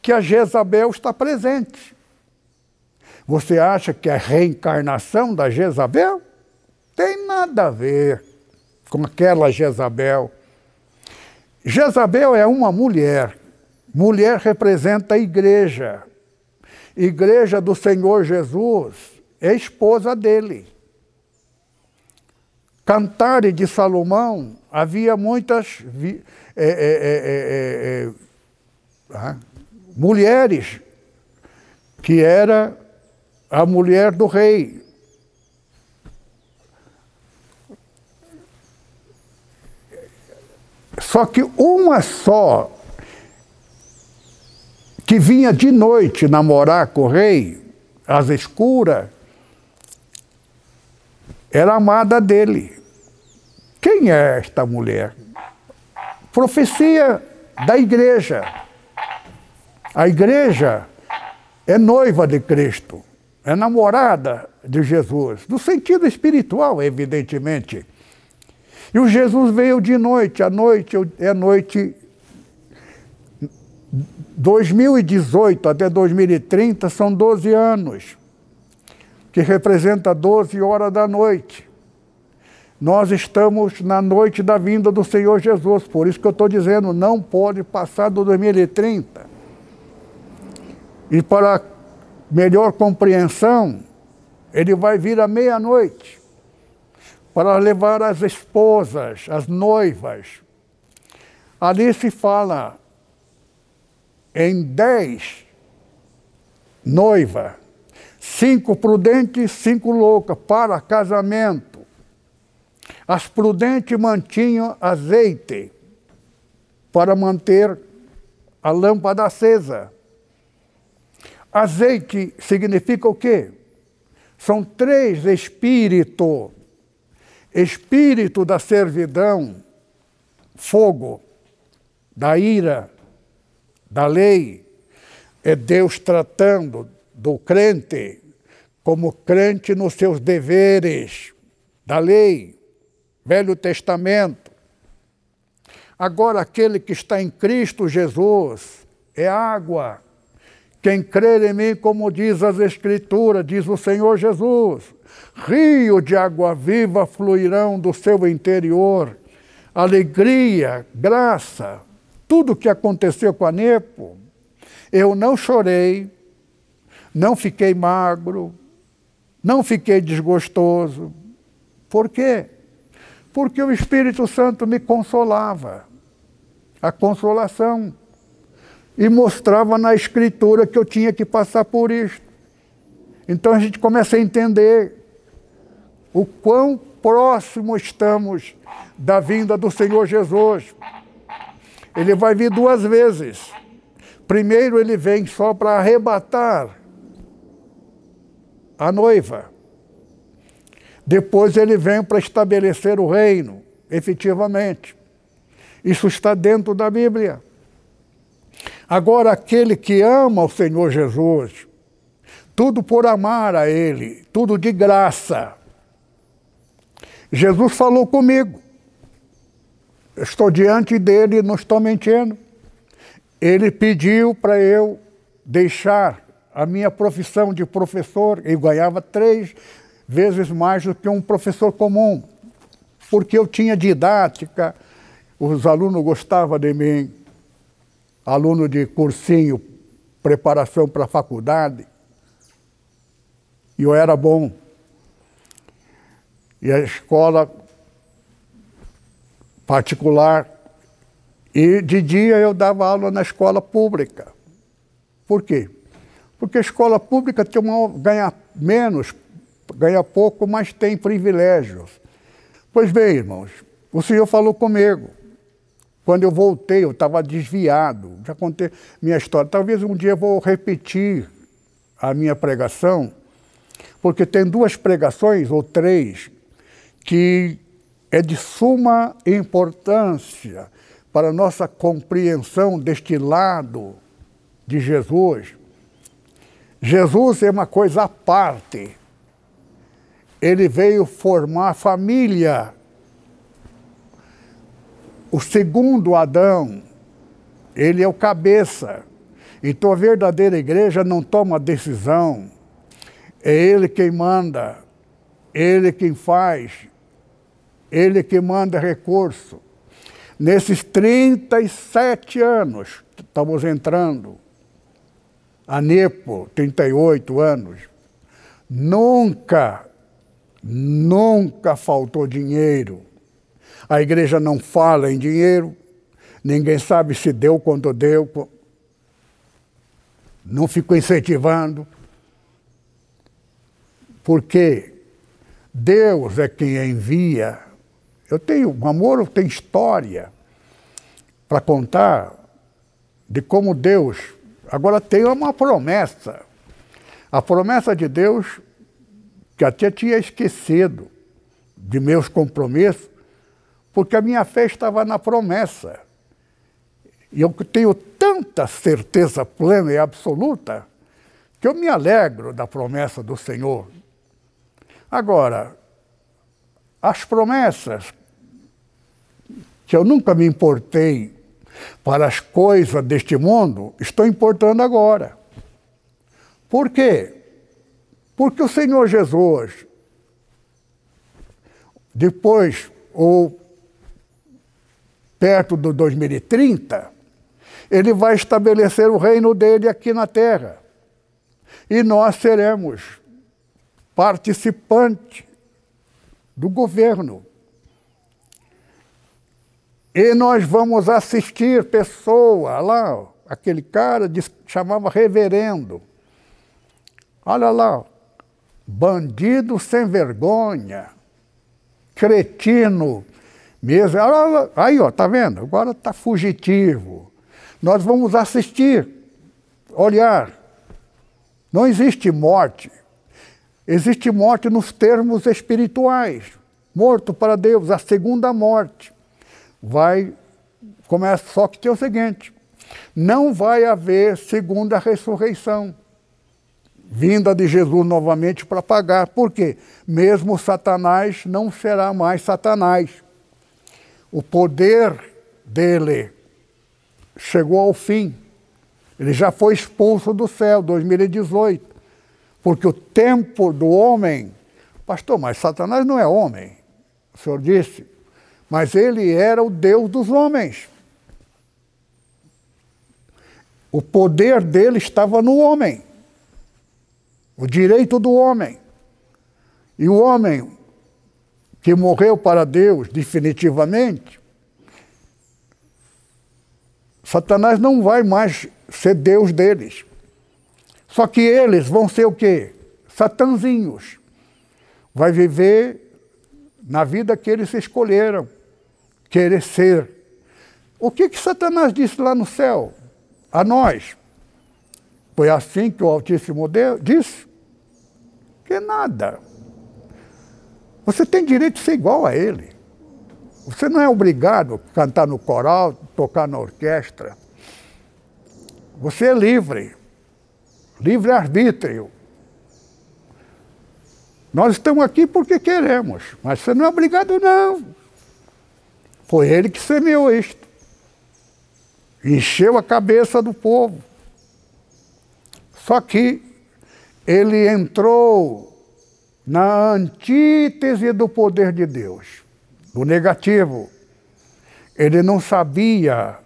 que a Jezabel está presente. Você acha que é a reencarnação da Jezabel? Tem nada a ver com aquela Jezabel. Jezabel é uma mulher. Mulher representa a igreja. Igreja do Senhor Jesus é esposa dele. Cantares de Salomão, havia muitas é, é, é, ah, mulheres que era a mulher do rei. Só que uma só, que vinha de noite namorar com o rei, às escuras, era amada dele. Quem é esta mulher? Profecia da igreja. A igreja é noiva de Cristo é namorada de Jesus, no sentido espiritual, evidentemente. E o Jesus veio de noite, a noite é noite 2018 até 2030 são 12 anos, que representa 12 horas da noite. Nós estamos na noite da vinda do Senhor Jesus, por isso que eu estou dizendo, não pode passar do 2030. E para melhor compreensão, ele vai vir à meia-noite para levar as esposas, as noivas. Ali se fala em dez noivas, cinco prudentes, cinco loucas, para casamento. As prudentes mantinham azeite para manter a lâmpada acesa. Azeite significa o quê? São três espíritos. Espírito da servidão, fogo, da ira, da lei. É Deus tratando do crente como crente nos seus deveres da lei, Velho Testamento. Agora, aquele que está em Cristo Jesus é água. Quem crer em mim, como diz as Escrituras, diz o Senhor Jesus, rio de água viva fluirão do seu interior. Alegria, graça, tudo o que aconteceu com a Nepo, eu não chorei, não fiquei magro, não fiquei desgostoso. Por quê? Porque o Espírito Santo me consolava. A consolação. E mostrava na Escritura que eu tinha que passar por isso. Então a gente começa a entender o quão próximo estamos da vinda do Senhor Jesus. Ele vai vir duas vezes. Primeiro, ele vem só para arrebatar a noiva. Depois, ele vem para estabelecer o reino, efetivamente. Isso está dentro da Bíblia. Agora, aquele que ama o Senhor Jesus, tudo por amar a Ele, tudo de graça. Jesus falou comigo. Estou diante dele, não estou mentindo. Ele pediu para eu deixar a minha profissão de professor. Eu ganhava três vezes mais do que um professor comum, porque eu tinha didática, os alunos gostavam de mim, aluno de cursinho, preparação para a faculdade, e eu era bom. E a escola particular. E de dia eu dava aula na escola pública. Por quê? Porque a escola pública tem uma, ganha menos, ganha pouco, mas tem privilégios. Pois bem, irmãos, o Senhor falou comigo. Quando eu voltei, eu estava desviado. Já contei minha história. Talvez um dia eu vou repetir a minha pregação, porque tem duas pregações, ou três, que é de suma importância para a nossa compreensão deste lado de Jesus. Jesus é uma coisa à parte. Ele veio formar família. O segundo Adão, ele é o cabeça. Então a verdadeira igreja não toma decisão. É ele quem manda, ele quem faz, ele que manda recurso. Nesses 37 anos, estamos entrando, a NEPO, 38 anos, nunca, nunca faltou dinheiro. A igreja não fala em dinheiro, ninguém sabe se deu quanto deu, não ficou incentivando. Porque Deus é quem envia eu tenho, o amor tem história para contar de como Deus. Agora tem uma promessa. A promessa de Deus, que até tinha esquecido de meus compromissos, porque a minha fé estava na promessa. E eu tenho tanta certeza plena e absoluta que eu me alegro da promessa do Senhor. Agora, as promessas que eu nunca me importei para as coisas deste mundo, estou importando agora. Por quê? Porque o Senhor Jesus, depois, ou perto do 2030, ele vai estabelecer o reino dele aqui na terra. E nós seremos participantes do governo. E nós vamos assistir pessoa lá, aquele cara chamava reverendo. Olha lá, bandido sem vergonha, cretino, mesmo. Aí, ó, tá vendo? Agora tá fugitivo. Nós vamos assistir, olhar. Não existe morte. Existe morte nos termos espirituais. Morto para Deus, a segunda morte vai começa só que tem o seguinte: não vai haver segunda ressurreição. Vinda de Jesus novamente para pagar. Por quê? Mesmo Satanás não será mais Satanás. O poder dele chegou ao fim. Ele já foi expulso do céu, 2018. Porque o tempo do homem. Pastor, mas Satanás não é homem. O senhor disse. Mas ele era o Deus dos homens. O poder dele estava no homem. O direito do homem. E o homem que morreu para Deus definitivamente, Satanás não vai mais ser Deus deles. Só que eles vão ser o quê? Satanzinhos. Vai viver na vida que eles escolheram, querer ser. O que que Satanás disse lá no céu? A nós. Foi assim que o Altíssimo Deus disse? Que nada. Você tem direito de ser igual a ele. Você não é obrigado a cantar no coral, tocar na orquestra. Você é livre. Livre-arbítrio. Nós estamos aqui porque queremos, mas você não é obrigado, não. Foi ele que semeou isto. Encheu a cabeça do povo. Só que ele entrou na antítese do poder de Deus, do negativo. Ele não sabia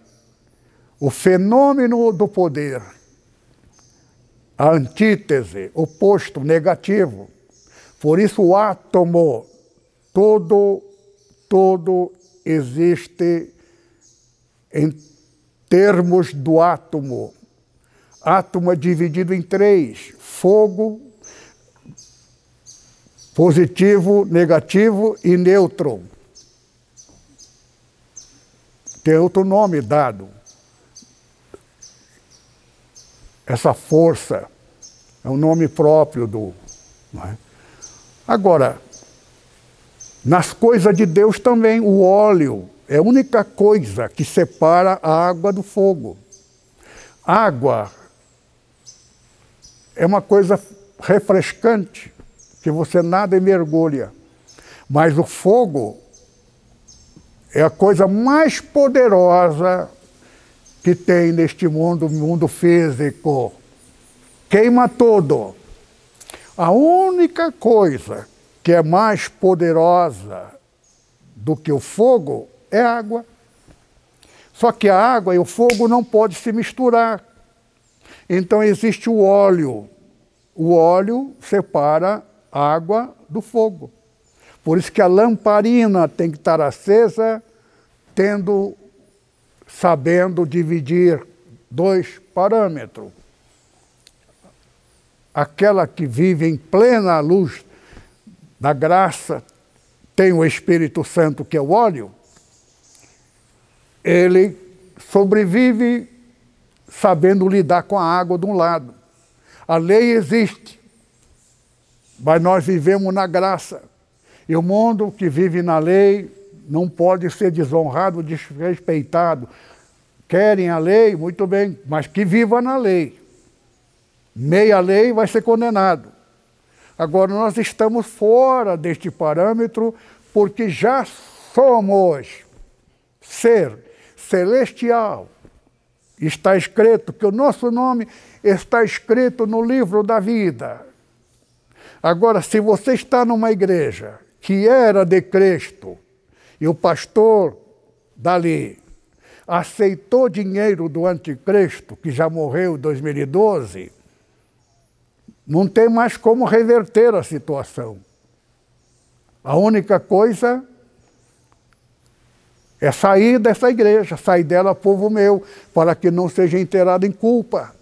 o fenômeno do poder, a antítese, oposto, negativo. Por isso o átomo, todo, todo existe em termos do átomo. Átomo é dividido em três: fogo, positivo, negativo e neutro. Tem outro nome dado essa força. É um nome próprio do. É? Agora, nas coisas de Deus também, o óleo é a única coisa que separa a água do fogo. Água é uma coisa refrescante, que você nada e mergulha. Mas o fogo é a coisa mais poderosa que tem neste mundo, mundo físico. Queima tudo. A única coisa que é mais poderosa do que o fogo é a água. Só que a água e o fogo não podem se misturar. Então existe o óleo. O óleo separa água do fogo. Por isso que a lamparina tem que estar acesa, tendo sabendo dividir dois parâmetros. Aquela que vive em plena luz da graça, tem o Espírito Santo, que é o óleo, ele sobrevive sabendo lidar com a água de um lado. A lei existe, mas nós vivemos na graça. E o mundo que vive na lei não pode ser desonrado, desrespeitado. Querem a lei, muito bem, mas que viva na lei. Meia lei vai ser condenado. Agora, nós estamos fora deste parâmetro porque já somos ser celestial. Está escrito que o nosso nome está escrito no livro da vida. Agora, se você está numa igreja que era de Cristo, e o pastor dali aceitou dinheiro do anticristo, que já morreu em 2012, não tem mais como reverter a situação. A única coisa é sair dessa igreja, sair dela, povo meu, para que não seja inteirado em culpa.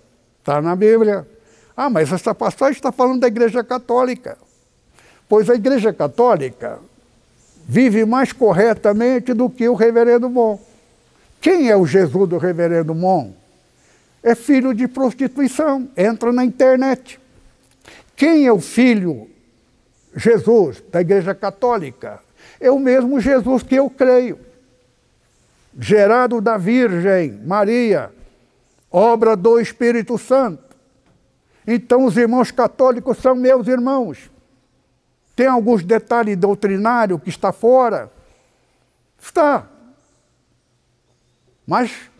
Está na Bíblia. Ah, mas essa passagem está falando da igreja católica. Pois a igreja católica vive mais corretamente do que o reverendo Mon. Quem é o Jesus do reverendo Mon? É filho de prostituição, entra na internet. Quem é o filho Jesus da Igreja Católica? É o mesmo Jesus que eu creio. Gerado da Virgem Maria, obra do Espírito Santo. Então os irmãos católicos são meus irmãos. Tem alguns detalhes doutrinários que está fora? Está. Mas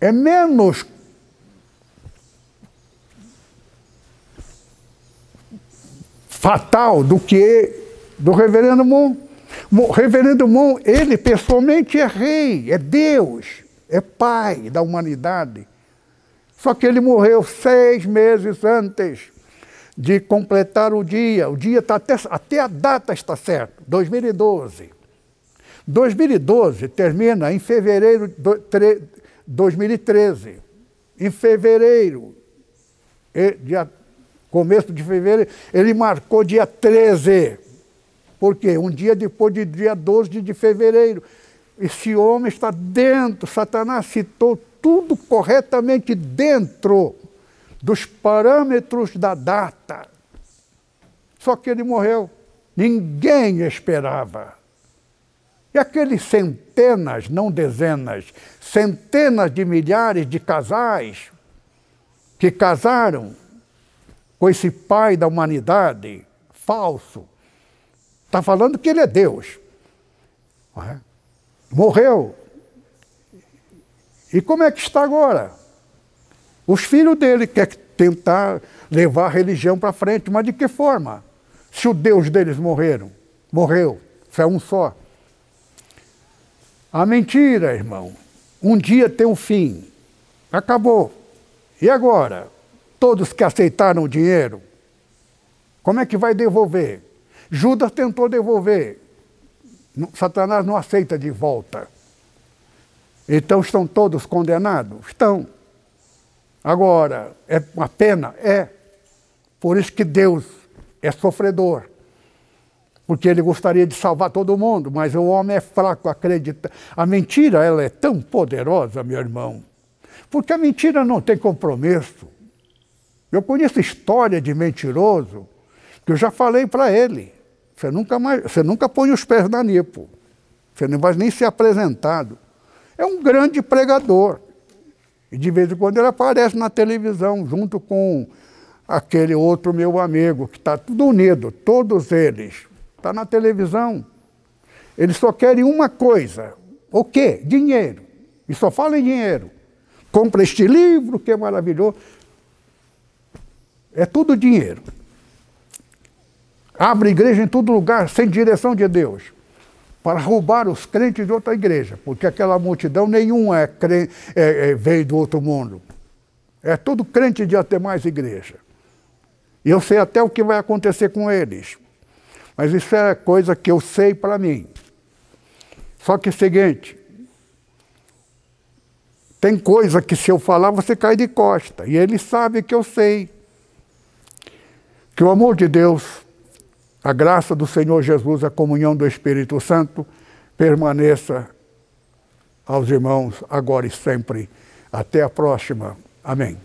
é menos fatal do que do reverendo Mon. O reverendo Mon, ele pessoalmente é rei, é Deus, é pai da humanidade. Só que ele morreu seis meses antes de completar o dia. O dia está até, até a data está certo, 2012. 2012 termina em fevereiro de 2013. Em fevereiro, dia, começo de fevereiro, ele marcou dia 13. Por quê? Um dia depois de dia 12 de fevereiro. Esse homem está dentro, Satanás citou tudo corretamente dentro dos parâmetros da data. Só que ele morreu. Ninguém esperava. E aqueles centenas, não dezenas, centenas de milhares de casais que casaram com esse pai da humanidade falso, está falando que ele é Deus. É? Morreu. E como é que está agora? Os filhos dele querem tentar levar a religião para frente, mas de que forma? Se o Deus deles morreram, morreu, é um só. A mentira, irmão, um dia tem um fim. Acabou. E agora? Todos que aceitaram o dinheiro, como é que vai devolver? Judas tentou devolver. Satanás não aceita de volta. Então estão todos condenados? Estão. Agora, é uma pena? É. Por isso que Deus é sofredor porque ele gostaria de salvar todo mundo, mas o homem é fraco, acredita. A mentira, ela é tão poderosa, meu irmão, porque a mentira não tem compromisso. Eu conheço história de mentiroso que eu já falei para ele. Você nunca mais, você nunca põe os pés na nipo. Você não vai nem ser apresentado. É um grande pregador. E de vez em quando ele aparece na televisão junto com aquele outro meu amigo, que está tudo unido, todos eles. Está na televisão. Eles só querem uma coisa. O quê? Dinheiro. E só falam em dinheiro. Compra este livro que é maravilhoso. É tudo dinheiro. Abre igreja em todo lugar sem direção de Deus. Para roubar os crentes de outra igreja. Porque aquela multidão nenhum é, crente, é, é veio do outro mundo. É tudo crente de até mais igreja. E eu sei até o que vai acontecer com eles. Mas isso é coisa que eu sei para mim. Só que é o seguinte, tem coisa que se eu falar você cai de costa. E ele sabe que eu sei. Que o amor de Deus, a graça do Senhor Jesus, a comunhão do Espírito Santo permaneça aos irmãos agora e sempre. Até a próxima. Amém.